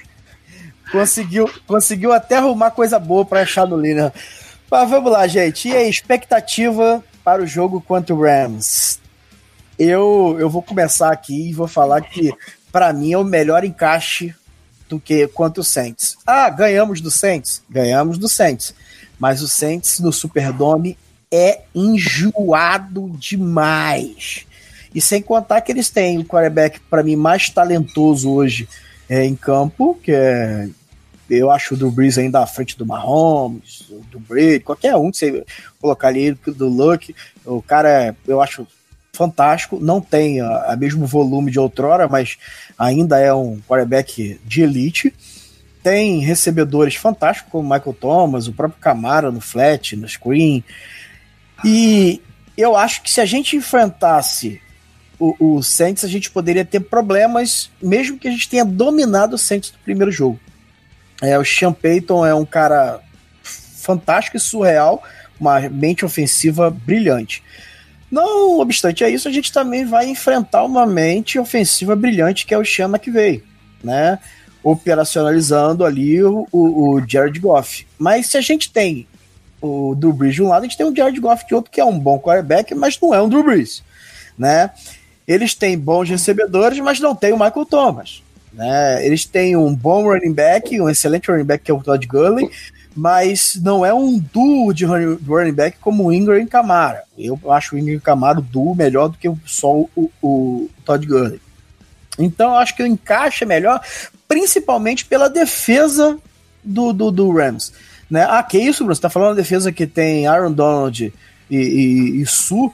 Conseguiu, conseguiu até arrumar coisa boa para achar no líder. Mas vamos lá, gente. E a expectativa para o jogo contra o Rams? Eu, eu vou começar aqui e vou falar que, para mim, é o melhor encaixe do que quanto o Saints. Ah, ganhamos do Saints? Ganhamos do Saints. Mas o Saints no Superdome é enjoado demais. E sem contar que eles têm o quarterback, para mim, mais talentoso hoje é, em campo, que é. Eu acho o do Breeze ainda à frente do Mahomes, do Brady, qualquer um que você colocar ali, do Luck. O cara, eu acho fantástico, não tem o mesmo volume de outrora, mas ainda é um quarterback de elite. Tem recebedores fantásticos, como Michael Thomas, o próprio Camara no flat, no screen. E eu acho que se a gente enfrentasse o, o Saints, a gente poderia ter problemas, mesmo que a gente tenha dominado o Saints no primeiro jogo. É, o Sean Payton é um cara fantástico e surreal, uma mente ofensiva brilhante. Não obstante a isso, a gente também vai enfrentar uma mente ofensiva brilhante que é o Chama que veio, né? Operacionalizando ali o, o, Jared Goff. Mas se a gente tem o Drew Brees de um lado, a gente tem o Jared Goff de outro, que é um bom quarterback, mas não é um Drew Brees, né? Eles têm bons recebedores, mas não tem o Michael Thomas. Né? Eles têm um bom running back, um excelente running back que é o Todd Gurley, mas não é um duo de running back como o Ingram e Camara. Eu acho o Ingram e Camara duo melhor do que só o, o Todd Gurley. Então eu acho que o encaixe é melhor, principalmente pela defesa do, do, do Rams. Né? Ah, que isso, Bruno? Você tá falando da defesa que tem Aaron Donald e, e, e Su,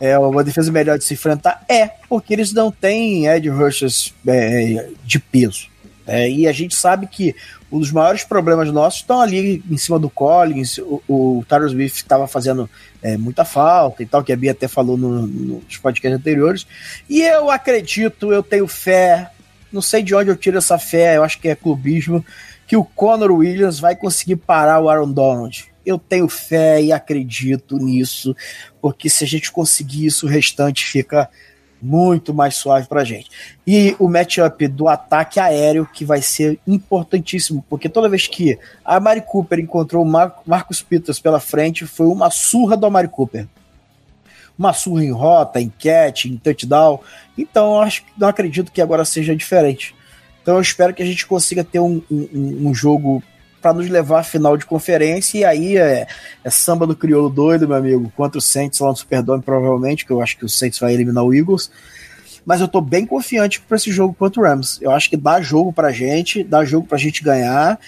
é uma defesa melhor de se enfrentar? É, porque eles não têm Ed Rushers é, de peso. É, e a gente sabe que um dos maiores problemas nossos estão ali em cima do Collins. O, o Tyrus Smith estava fazendo é, muita falta e tal, que a Bia até falou no, nos podcasts anteriores. E eu acredito, eu tenho fé, não sei de onde eu tiro essa fé, eu acho que é clubismo, que o Conor Williams vai conseguir parar o Aaron Donald. Eu tenho fé e acredito nisso, porque se a gente conseguir isso, o restante fica muito mais suave pra gente. E o matchup do ataque aéreo, que vai ser importantíssimo, porque toda vez que a Mari Cooper encontrou o Mar Marcos Peters pela frente, foi uma surra do Mari Cooper. Uma surra em rota, em catch, em touchdown. Então, eu acho, não acredito que agora seja diferente. Então, eu espero que a gente consiga ter um, um, um jogo para nos levar à final de conferência, e aí é, é, samba do crioulo doido, meu amigo, contra o Saints lá no Superdome, provavelmente, que eu acho que o Saints vai eliminar o Eagles, mas eu tô bem confiante para esse jogo contra o Rams, eu acho que dá jogo pra gente, dá jogo pra gente ganhar,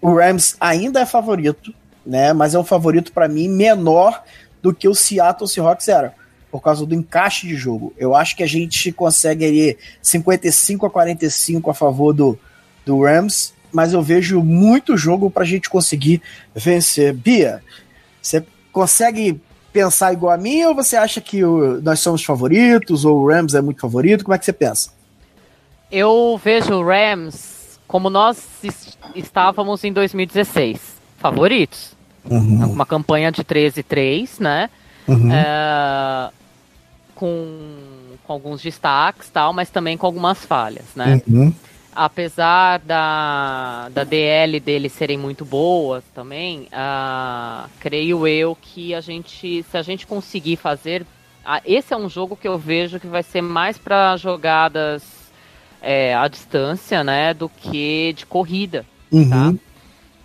o Rams ainda é favorito, né, mas é um favorito para mim menor do que o Seattle Seahawks era, por causa do encaixe de jogo, eu acho que a gente consegue aí 55 a 45 a favor do, do Rams, mas eu vejo muito jogo para a gente conseguir vencer. Bia, você consegue pensar igual a mim ou você acha que o, nós somos favoritos ou o Rams é muito favorito? Como é que você pensa? Eu vejo o Rams como nós estávamos em 2016, favoritos. Uhum. Uma campanha de 13-3, né? Uhum. É, com, com alguns destaques tal, mas também com algumas falhas, né? Uhum apesar da, da DL deles serem muito boas também, uh, creio eu que a gente, se a gente conseguir fazer, uh, esse é um jogo que eu vejo que vai ser mais para jogadas é, à distância, né, do que de corrida, uhum. tá?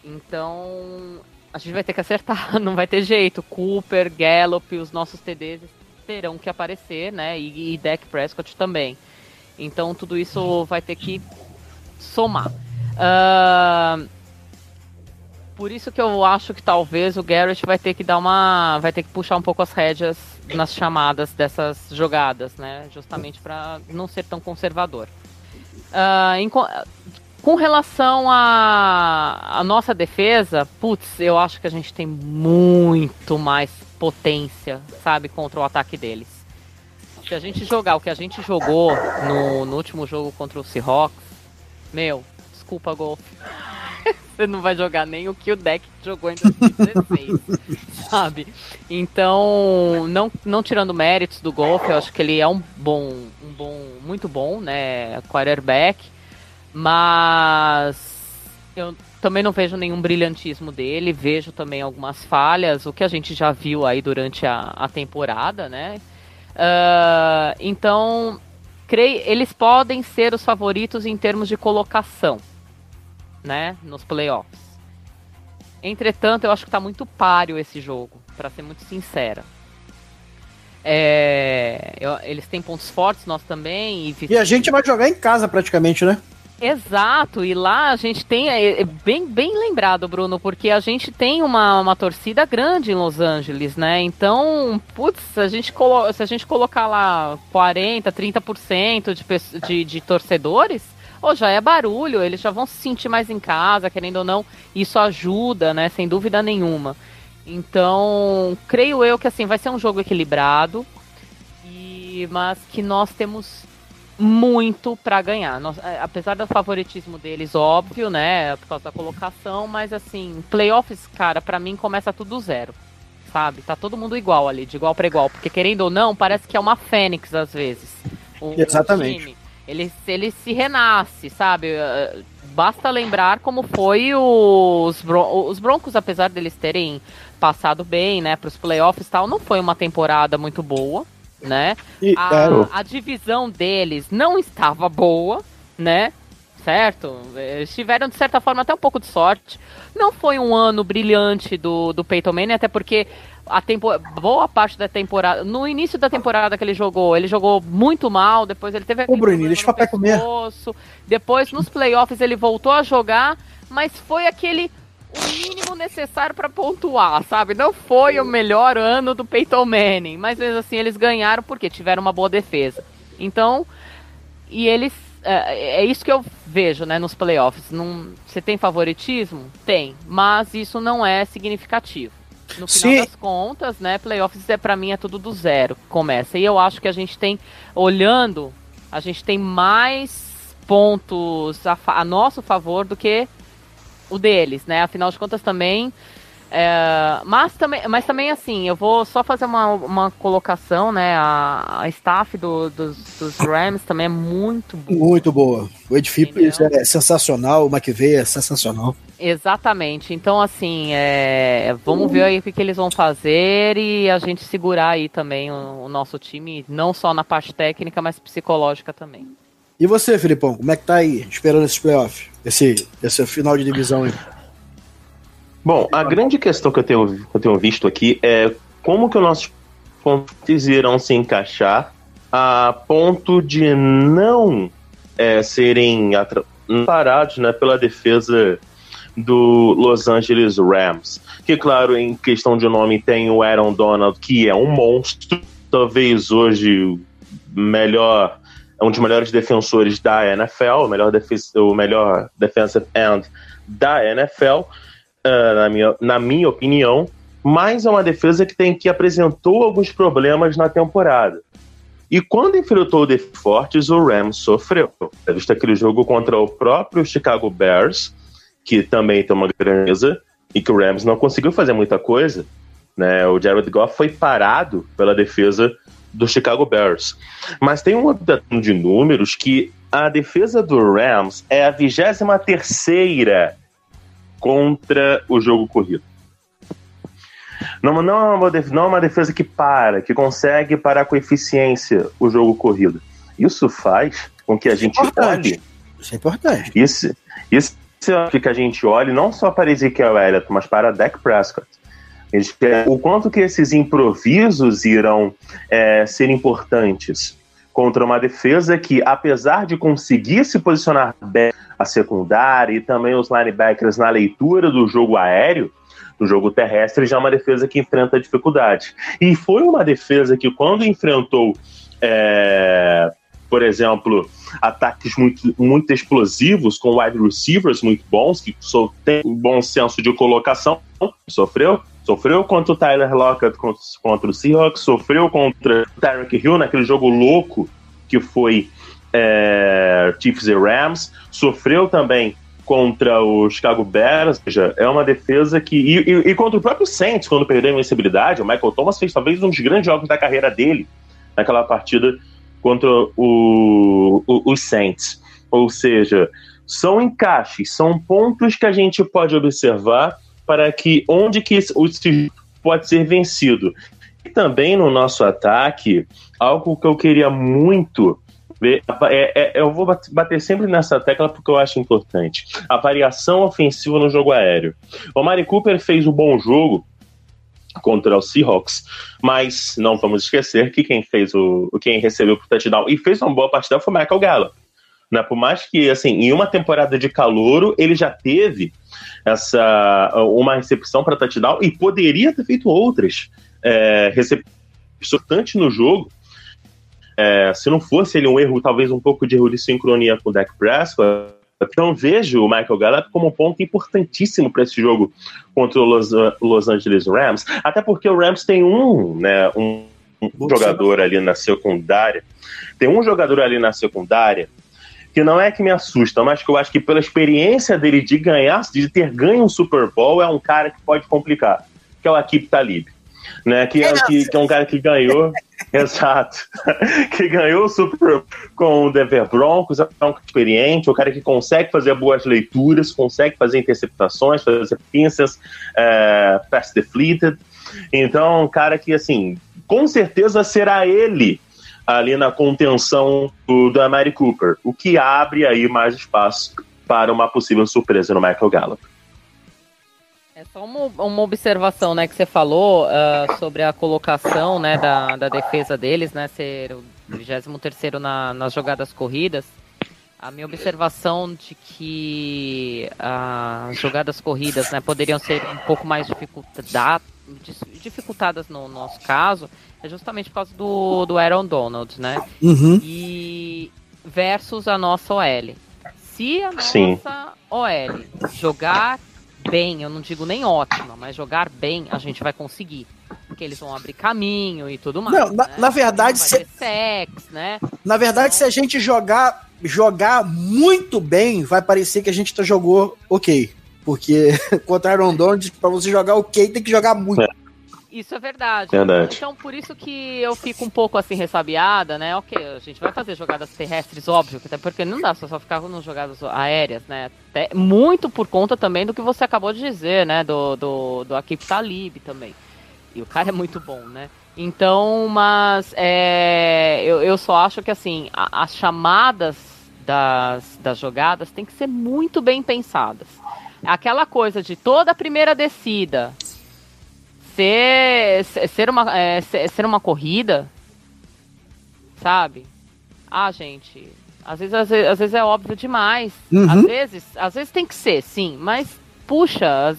Então a gente vai ter que acertar, [LAUGHS] não vai ter jeito. Cooper, Gallup, os nossos TDs terão que aparecer, né, e, e Dak Prescott também. Então tudo isso vai ter que somar. Uh, Por isso que eu acho que talvez o Garrett vai ter que dar uma. vai ter que puxar um pouco as rédeas nas chamadas dessas jogadas, né? Justamente para não ser tão conservador. Uh, em, com relação à nossa defesa, putz, eu acho que a gente tem muito mais potência, sabe, contra o ataque deles. Se a gente jogar o que a gente jogou no, no último jogo contra o Seahawks, meu, desculpa, Golf. [LAUGHS] Você não vai jogar nem o que o deck jogou em 2016, [LAUGHS] sabe? Então, não, não tirando méritos do Golf, eu acho que ele é um bom, um bom, muito bom, né, quarterback mas eu também não vejo nenhum brilhantismo dele, vejo também algumas falhas, o que a gente já viu aí durante a, a temporada, né? Uh, então, creio, eles podem ser os favoritos em termos de colocação, né? Nos playoffs. Entretanto, eu acho que está muito páreo esse jogo, para ser muito sincera. É, eu, eles têm pontos fortes, nós também. E... e a gente vai jogar em casa praticamente, né? Exato, e lá a gente tem, é, é, bem, bem lembrado, Bruno, porque a gente tem uma, uma torcida grande em Los Angeles, né? Então, putz, a gente colo se a gente colocar lá 40, 30% de, de, de torcedores, ou já é barulho, eles já vão se sentir mais em casa, querendo ou não, isso ajuda, né? Sem dúvida nenhuma. Então, creio eu que assim, vai ser um jogo equilibrado, e, mas que nós temos muito para ganhar. Nós, é, apesar do favoritismo deles, óbvio, né, por causa da colocação, mas assim, playoffs, cara, para mim começa tudo zero. Sabe? Tá todo mundo igual ali, de igual para igual, porque querendo ou não, parece que é uma fênix às vezes. O, Exatamente. O time. Ele, ele se renasce, sabe? Basta lembrar como foi os, Bron os Broncos, apesar deles terem passado bem, né, para os playoffs e tal, não foi uma temporada muito boa né? A, a divisão deles não estava boa, né? certo? Eles tiveram, de certa forma, até um pouco de sorte. Não foi um ano brilhante do, do Peyton Manning, até porque a tempo, boa parte da temporada. No início da temporada que ele jogou, ele jogou muito mal. Depois ele teve Ô, Bruninho, deixa o comer. Depois, nos playoffs, ele voltou a jogar, mas foi aquele o mínimo necessário para pontuar, sabe? Não foi o melhor ano do Peyton Manning, mas mesmo assim eles ganharam porque tiveram uma boa defesa. Então, e eles é, é isso que eu vejo, né, nos playoffs. Não, você tem favoritismo? Tem, mas isso não é significativo. No final Sim. das contas, né, playoffs é para mim é tudo do zero, começa. E eu acho que a gente tem olhando, a gente tem mais pontos a, a nosso favor do que o deles, né? Afinal de contas também. É, mas, também, mas também assim, eu vou só fazer uma, uma colocação, né? A, a staff do, dos, dos Rams também é muito boa. Muito boa. O Ed Phillips é sensacional, o McVeigh é sensacional. Exatamente. Então, assim, é, vamos ver aí o que, que, eles vão fazer e a gente segurar aí também o, o nosso time, não só na parte técnica, mas psicológica também. E você, Filipão, como é que tá aí, esperando esses playoffs? Esse, esse final de divisão aí? Bom, a grande questão que eu tenho, que eu tenho visto aqui é como que os nossos pontos irão se encaixar a ponto de não é, serem parados né, pela defesa do Los Angeles Rams. Que, claro, em questão de nome tem o Aaron Donald, que é um monstro, talvez hoje melhor é um dos melhores defensores da NFL, o melhor, o melhor defensive end da NFL, uh, na, minha, na minha opinião, mas é uma defesa que tem que apresentou alguns problemas na temporada. E quando enfrentou o Fortes, o Rams sofreu. Visto aquele jogo contra o próprio Chicago Bears, que também tem uma grandeza, e que o Rams não conseguiu fazer muita coisa. Né? O Jared Goff foi parado pela defesa do Chicago Bears. Mas tem um de números que a defesa do Rams é a 23 terceira contra o jogo corrido. Não, não, é uma defesa, não é uma defesa que para, que consegue parar com eficiência o jogo corrido. Isso faz com que a gente olhe. Isso é importante. Isso, isso é que a gente olhe não só para Ezekiel Elliott, mas para Dak Prescott. O quanto que esses improvisos irão é, ser importantes contra uma defesa que, apesar de conseguir se posicionar bem a secundária e também os linebackers na leitura do jogo aéreo, do jogo terrestre, já é uma defesa que enfrenta dificuldade. E foi uma defesa que, quando enfrentou, é, por exemplo, ataques muito, muito explosivos, com wide receivers muito bons, que têm um bom senso de colocação, sofreu. Sofreu contra o Tyler Lockett contra o Seahawks, sofreu contra o Tarek Hill naquele jogo louco que foi é, Chiefs e Rams, sofreu também contra o Chicago Bears, ou seja, é uma defesa que. E, e, e, contra o próprio Saints, quando perdeu a invencibilidade, o Michael Thomas fez talvez um dos grandes jogos da carreira dele naquela partida contra o, o, os Saints. Ou seja, são encaixes, são pontos que a gente pode observar para que onde que o pode ser vencido. E também no nosso ataque, algo que eu queria muito ver, é, é, eu vou bater sempre nessa tecla porque eu acho importante. A variação ofensiva no jogo aéreo. O Mari Cooper fez um bom jogo, contra o Seahawks, mas não vamos esquecer que quem fez o quem recebeu o touchdown e fez uma boa partida foi o Michael Gallup. Né? Por mais que assim, em uma temporada de calouro, ele já teve essa uma recepção para touchdown e poderia ter feito outras é, recepções no jogo. É, se não fosse ele um erro, talvez um pouco de erro de sincronia com o Dak Prescott, então vejo o Michael Gallup como um ponto importantíssimo para esse jogo contra o Los, Los, Angeles Rams, até porque o Rams tem um, né, um, um jogador ali na secundária, tem um jogador ali na secundária que não é que me assusta, mas que eu acho que pela experiência dele de ganhar, de ter ganho um Super Bowl, é um cara que pode complicar, que é o Akip Talib né? Que é, que, que é um cara que ganhou, [LAUGHS] exato, [LAUGHS] que ganhou o Super com o Denver Broncos, é um experiente, o um cara que consegue fazer boas leituras, consegue fazer interceptações, fazer pinças, é, pass defleated. Então, um cara que, assim, com certeza será ele ali na contenção do, do Amari Cooper, o que abre aí mais espaço para uma possível surpresa no Michael Gallup. É só uma, uma observação, né, que você falou uh, sobre a colocação, né, da, da defesa deles, né, ser o 23º na, nas jogadas corridas. A minha observação de que as jogadas corridas, né, poderiam ser um pouco mais dificultadas, dificultadas no nosso caso, é justamente por causa do, do Aaron Donald, né? Uhum. E versus a nossa OL. Se a nossa Sim. OL jogar bem, eu não digo nem ótima, mas jogar bem a gente vai conseguir. Porque eles vão abrir caminho e tudo mais. Não, na, né? na verdade, se... sex, né? Na verdade, então... se a gente jogar jogar muito bem, vai parecer que a gente tá jogou ok. Porque contra Aaron Donald, pra você jogar ok, tem que jogar muito. É. Isso é verdade. verdade. Então, por isso que eu fico um pouco assim ressabiada, né? Ok, a gente vai fazer jogadas terrestres, óbvio, até porque não dá só ficar nas jogadas aéreas, né? Até, muito por conta também do que você acabou de dizer, né? Do, do, do Akip Talib também. E o cara é muito bom, né? Então, mas é, eu, eu só acho que assim, a, as chamadas das, das jogadas tem que ser muito bem pensadas. Aquela coisa de toda a primeira descida, ser ser uma é, ser uma corrida, sabe? Ah, gente, às vezes, às vezes, às vezes é óbvio demais. Uhum. Às vezes, às vezes tem que ser, sim, mas puxa,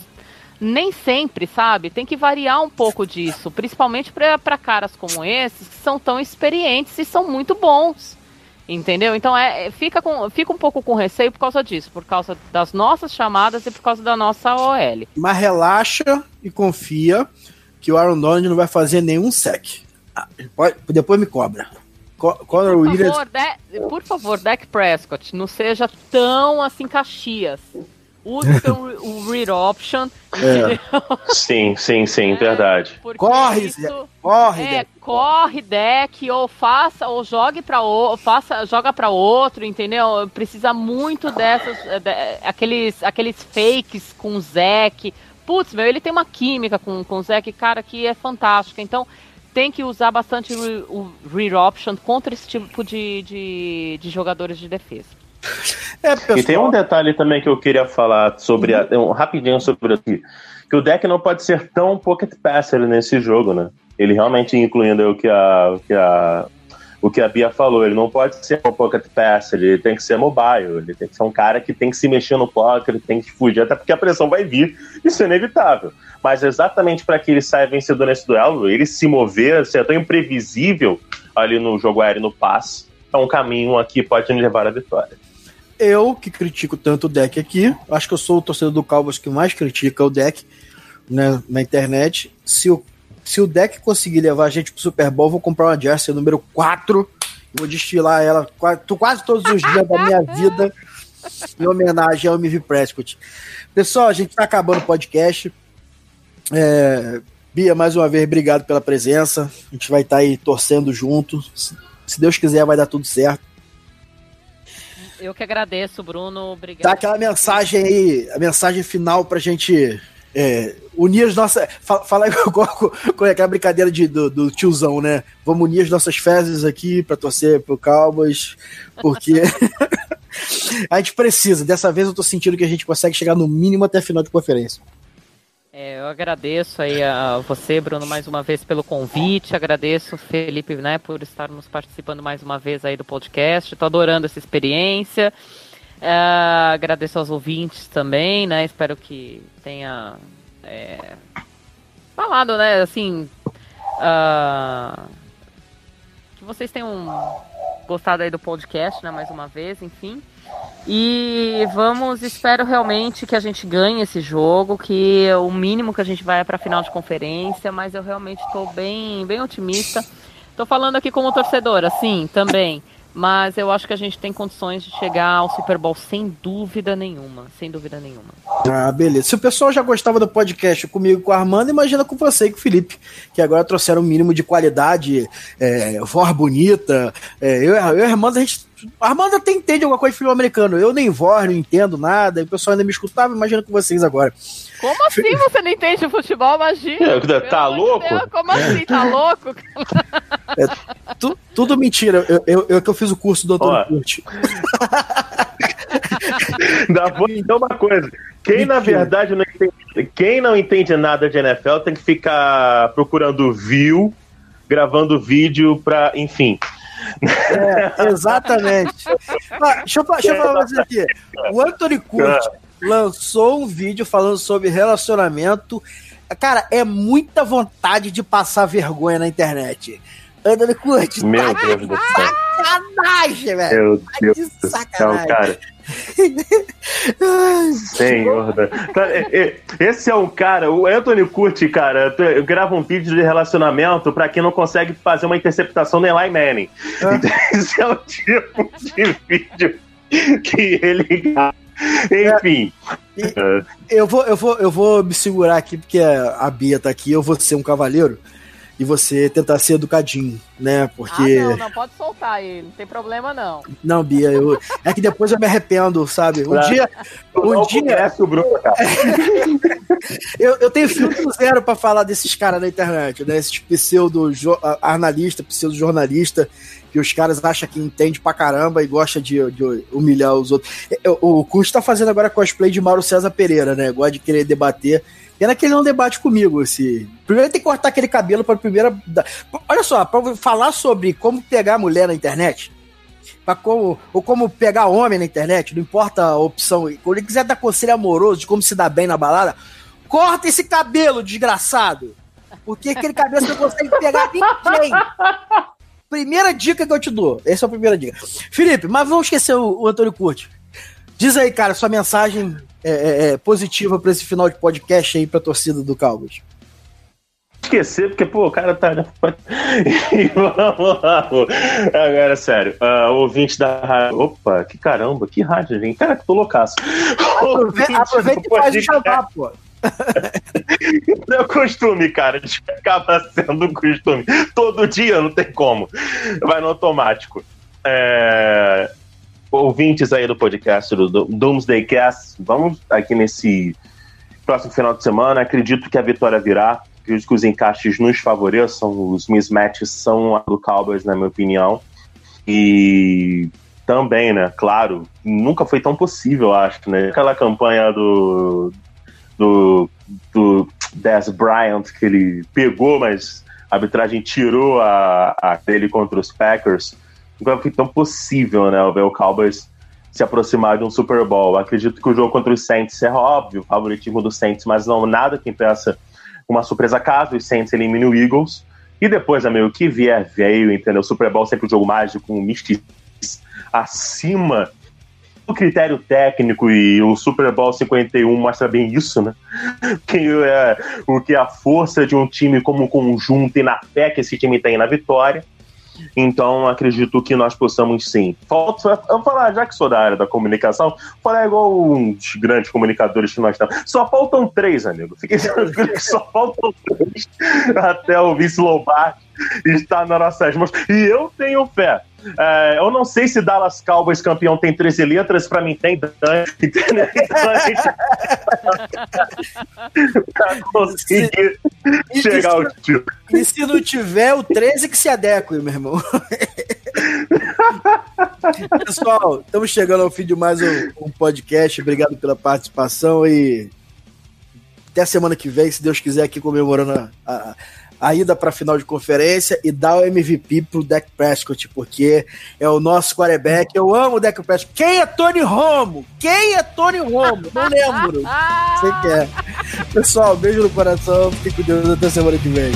nem sempre, sabe? Tem que variar um pouco disso, principalmente para caras como esses que são tão experientes e são muito bons. Entendeu? Então é, fica, com, fica um pouco com receio por causa disso, por causa das nossas chamadas e por causa da nossa OL. Mas relaxa e confia que o Aaron Donald não vai fazer nenhum sec. Ah, pode, depois me cobra. Co por, Williams... favor, de, por favor, Dak Prescott, não seja tão assim Caxias. Use o read option. É. Sim, sim, sim, é, verdade. Corre, isso, corre, é, corre, deck, ou faça, ou jogue para o, faça, joga para outro, entendeu? Precisa muito dessas, de, aqueles, aqueles fakes com o Zeke putz, meu, ele tem uma química com, com o Zeke, cara, que é fantástica. Então, tem que usar bastante o, rear option contra esse tipo de, de, de jogadores de defesa. É, pessoal... E tem um detalhe também que eu queria falar sobre, a, um, rapidinho sobre aqui, que o deck não pode ser tão pocket passer nesse jogo, né? Ele realmente, incluindo o que a, que a o que a Bia falou, ele não pode ser um pocket passer, ele tem que ser mobile, ele tem que ser um cara que tem que se mexer no pocket, tem que fugir, até porque a pressão vai vir, isso é inevitável. Mas exatamente para que ele saia vencedor nesse duelo, ele se mover, ser tão imprevisível ali no jogo aéreo no passe, é um caminho aqui que pode levar à vitória. Eu, que critico tanto o deck aqui, acho que eu sou o torcedor do Cowboys que mais critica o deck né, na internet. Se o se o deck conseguir levar a gente pro Super Bowl, vou comprar uma jersey número 4. Vou destilar ela quase todos os dias da minha vida em homenagem ao MV Prescott. Pessoal, a gente está acabando o podcast. É, Bia, mais uma vez, obrigado pela presença. A gente vai estar tá aí torcendo junto. Se Deus quiser, vai dar tudo certo. Eu que agradeço, Bruno. Obrigado. Dá aquela mensagem aí, a mensagem final pra gente é, unir as nossas. Fala, fala com, aquela brincadeira de, do, do, tiozão, né? Vamos unir as nossas fezes aqui para torcer pro Cowboys, porque [LAUGHS] a gente precisa. Dessa vez eu tô sentindo que a gente consegue chegar no mínimo até a final de conferência. É, eu agradeço aí a você, Bruno, mais uma vez pelo convite. Agradeço, Felipe, né, por estarmos participando mais uma vez aí do podcast. Estou adorando essa experiência. Uh, agradeço aos ouvintes também, né? Espero que tenha é, falado, né? Assim, uh, que vocês tenham gostado aí do podcast, né? Mais uma vez, enfim. E vamos, espero realmente que a gente ganhe esse jogo, que o mínimo que a gente vai é para a final de conferência, mas eu realmente estou bem, bem otimista. Estou falando aqui como torcedora, sim, também. Mas eu acho que a gente tem condições de chegar ao Super Bowl sem dúvida nenhuma. Sem dúvida nenhuma. Ah, beleza. Se o pessoal já gostava do podcast comigo com o Armando, imagina com você e com o Felipe, que agora trouxeram um mínimo de qualidade, é, voz bonita. É, eu, eu e o Armando, a gente. Armando até entende alguma coisa de filme americano. Eu nem voz, não entendo nada. O pessoal ainda me escutava, imagina com vocês agora. Como assim você não entende futebol? Imagina. É, tá louco? Deus, como assim? Tá louco? É, tu, tudo mentira. Eu, eu, eu, que eu fiz o curso do Antônio Curti. vou então uma coisa. Quem na verdade não entende, quem não entende nada de NFL tem que ficar procurando view, gravando vídeo pra, enfim. É, exatamente. Ah, deixa, eu, deixa eu falar mais aqui. O Anthony Curti lançou um vídeo falando sobre relacionamento. Cara, é muita vontade de passar vergonha na internet. Anthony Curti, Meu tá Deus do céu. Sacanagem, velho. Meu tá Deus de do céu, cara. [LAUGHS] Senhor. Esse é um cara, o Anthony Curti, cara, grava um vídeo de relacionamento para quem não consegue fazer uma interceptação no Eli Manning. Ah. [LAUGHS] Esse é o tipo de vídeo que ele Enfim. É. Eu vou, eu, vou, eu vou me segurar aqui, porque a Bia tá aqui, eu vou ser um cavaleiro e você tentar ser educadinho, né? Porque. Ah, não, não pode soltar ele, não tem problema não. Não, Bia, eu... é que depois eu me arrependo, sabe? Um dia. Um dia. O Bruno, cara. [LAUGHS] eu, eu tenho filtro zero para falar desses caras na internet, né? Esses pseudo-analista, pseudo-jornalista que os caras acham que entende pra caramba e gosta de, de humilhar os outros. O Curso tá fazendo agora cosplay de Mauro César Pereira, né? Gosta de querer debater. Pena que ele não debate comigo. Esse... Primeiro tem que cortar aquele cabelo pra primeira. Olha só, pra falar sobre como pegar mulher na internet. Como, ou como pegar homem na internet, não importa a opção. Quando ele quiser dar conselho amoroso de como se dar bem na balada, corta esse cabelo, desgraçado. Porque aquele cabelo não consegue pegar ninguém. Primeira dica que eu te dou. Essa é a primeira dica. Felipe, mas vamos esquecer o, o Antônio Curti. Diz aí, cara, sua mensagem é, é, é positiva para esse final de podcast aí pra torcida do Cowboys. Esquecer, porque, pô, o cara tá. [LAUGHS] vamos lá, pô. Agora, sério, uh, ouvinte da rádio. Opa, que caramba, que rádio, gente. Cara, que tô loucaço. Aproveita, e faz o chamar, pô. [LAUGHS] é o costume, cara. Acaba sendo um costume. Todo dia não tem como. Vai no automático. É... Ouvintes aí do podcast do Doomsday Cast, vamos aqui nesse próximo final de semana. Acredito que a vitória virá. Acredito que os encaixes nos favoreçam. Os mismatches são a do Cowboys, na minha opinião. E também, né? Claro, nunca foi tão possível, acho, né? Aquela campanha do, do, do Des Bryant que ele pegou, mas a arbitragem tirou a, a dele contra os Packers, nunca foi tão possível, né, ver o Cowboys se aproximar de um Super Bowl. Acredito que o jogo contra os Saints é óbvio, o favoritismo dos Saints, mas não nada que impeça uma surpresa caso os Saints eliminem o Eagles. E depois, amigo, que vier veio, entendeu? O Super Bowl sempre um jogo mágico, um misticismo acima do critério técnico e o Super Bowl 51 mostra bem isso, né? [LAUGHS] Que é, o que a força de um time como conjunto e na fé que esse time tem na vitória. Então, acredito que nós possamos sim. Falta, eu falar, já que sou da área da comunicação, falar igual uns grandes comunicadores que nós temos. Só faltam três, amigo. Fiquem [LAUGHS] tranquilos que só faltam três até o Vince Lombardi estar nas nossas mãos. E eu tenho fé. É, eu não sei se Dallas Cowboys campeão tem 13 letras, pra mim tem, entendeu? Então a gente... pra conseguir e, chegar ao título. E se não tiver, o 13 que se adeque, meu irmão. [LAUGHS] Pessoal, estamos chegando ao fim de mais um, um podcast. Obrigado pela participação e até semana que vem, se Deus quiser, aqui comemorando a, a a ida para a final de conferência e dar o MVP pro Dak Prescott, porque é o nosso quarterback. Eu amo o Dak Prescott. Quem é Tony Romo? Quem é Tony Romo? Não lembro. [LAUGHS] Você quer. Pessoal, beijo no coração. Fique com Deus até semana que vem.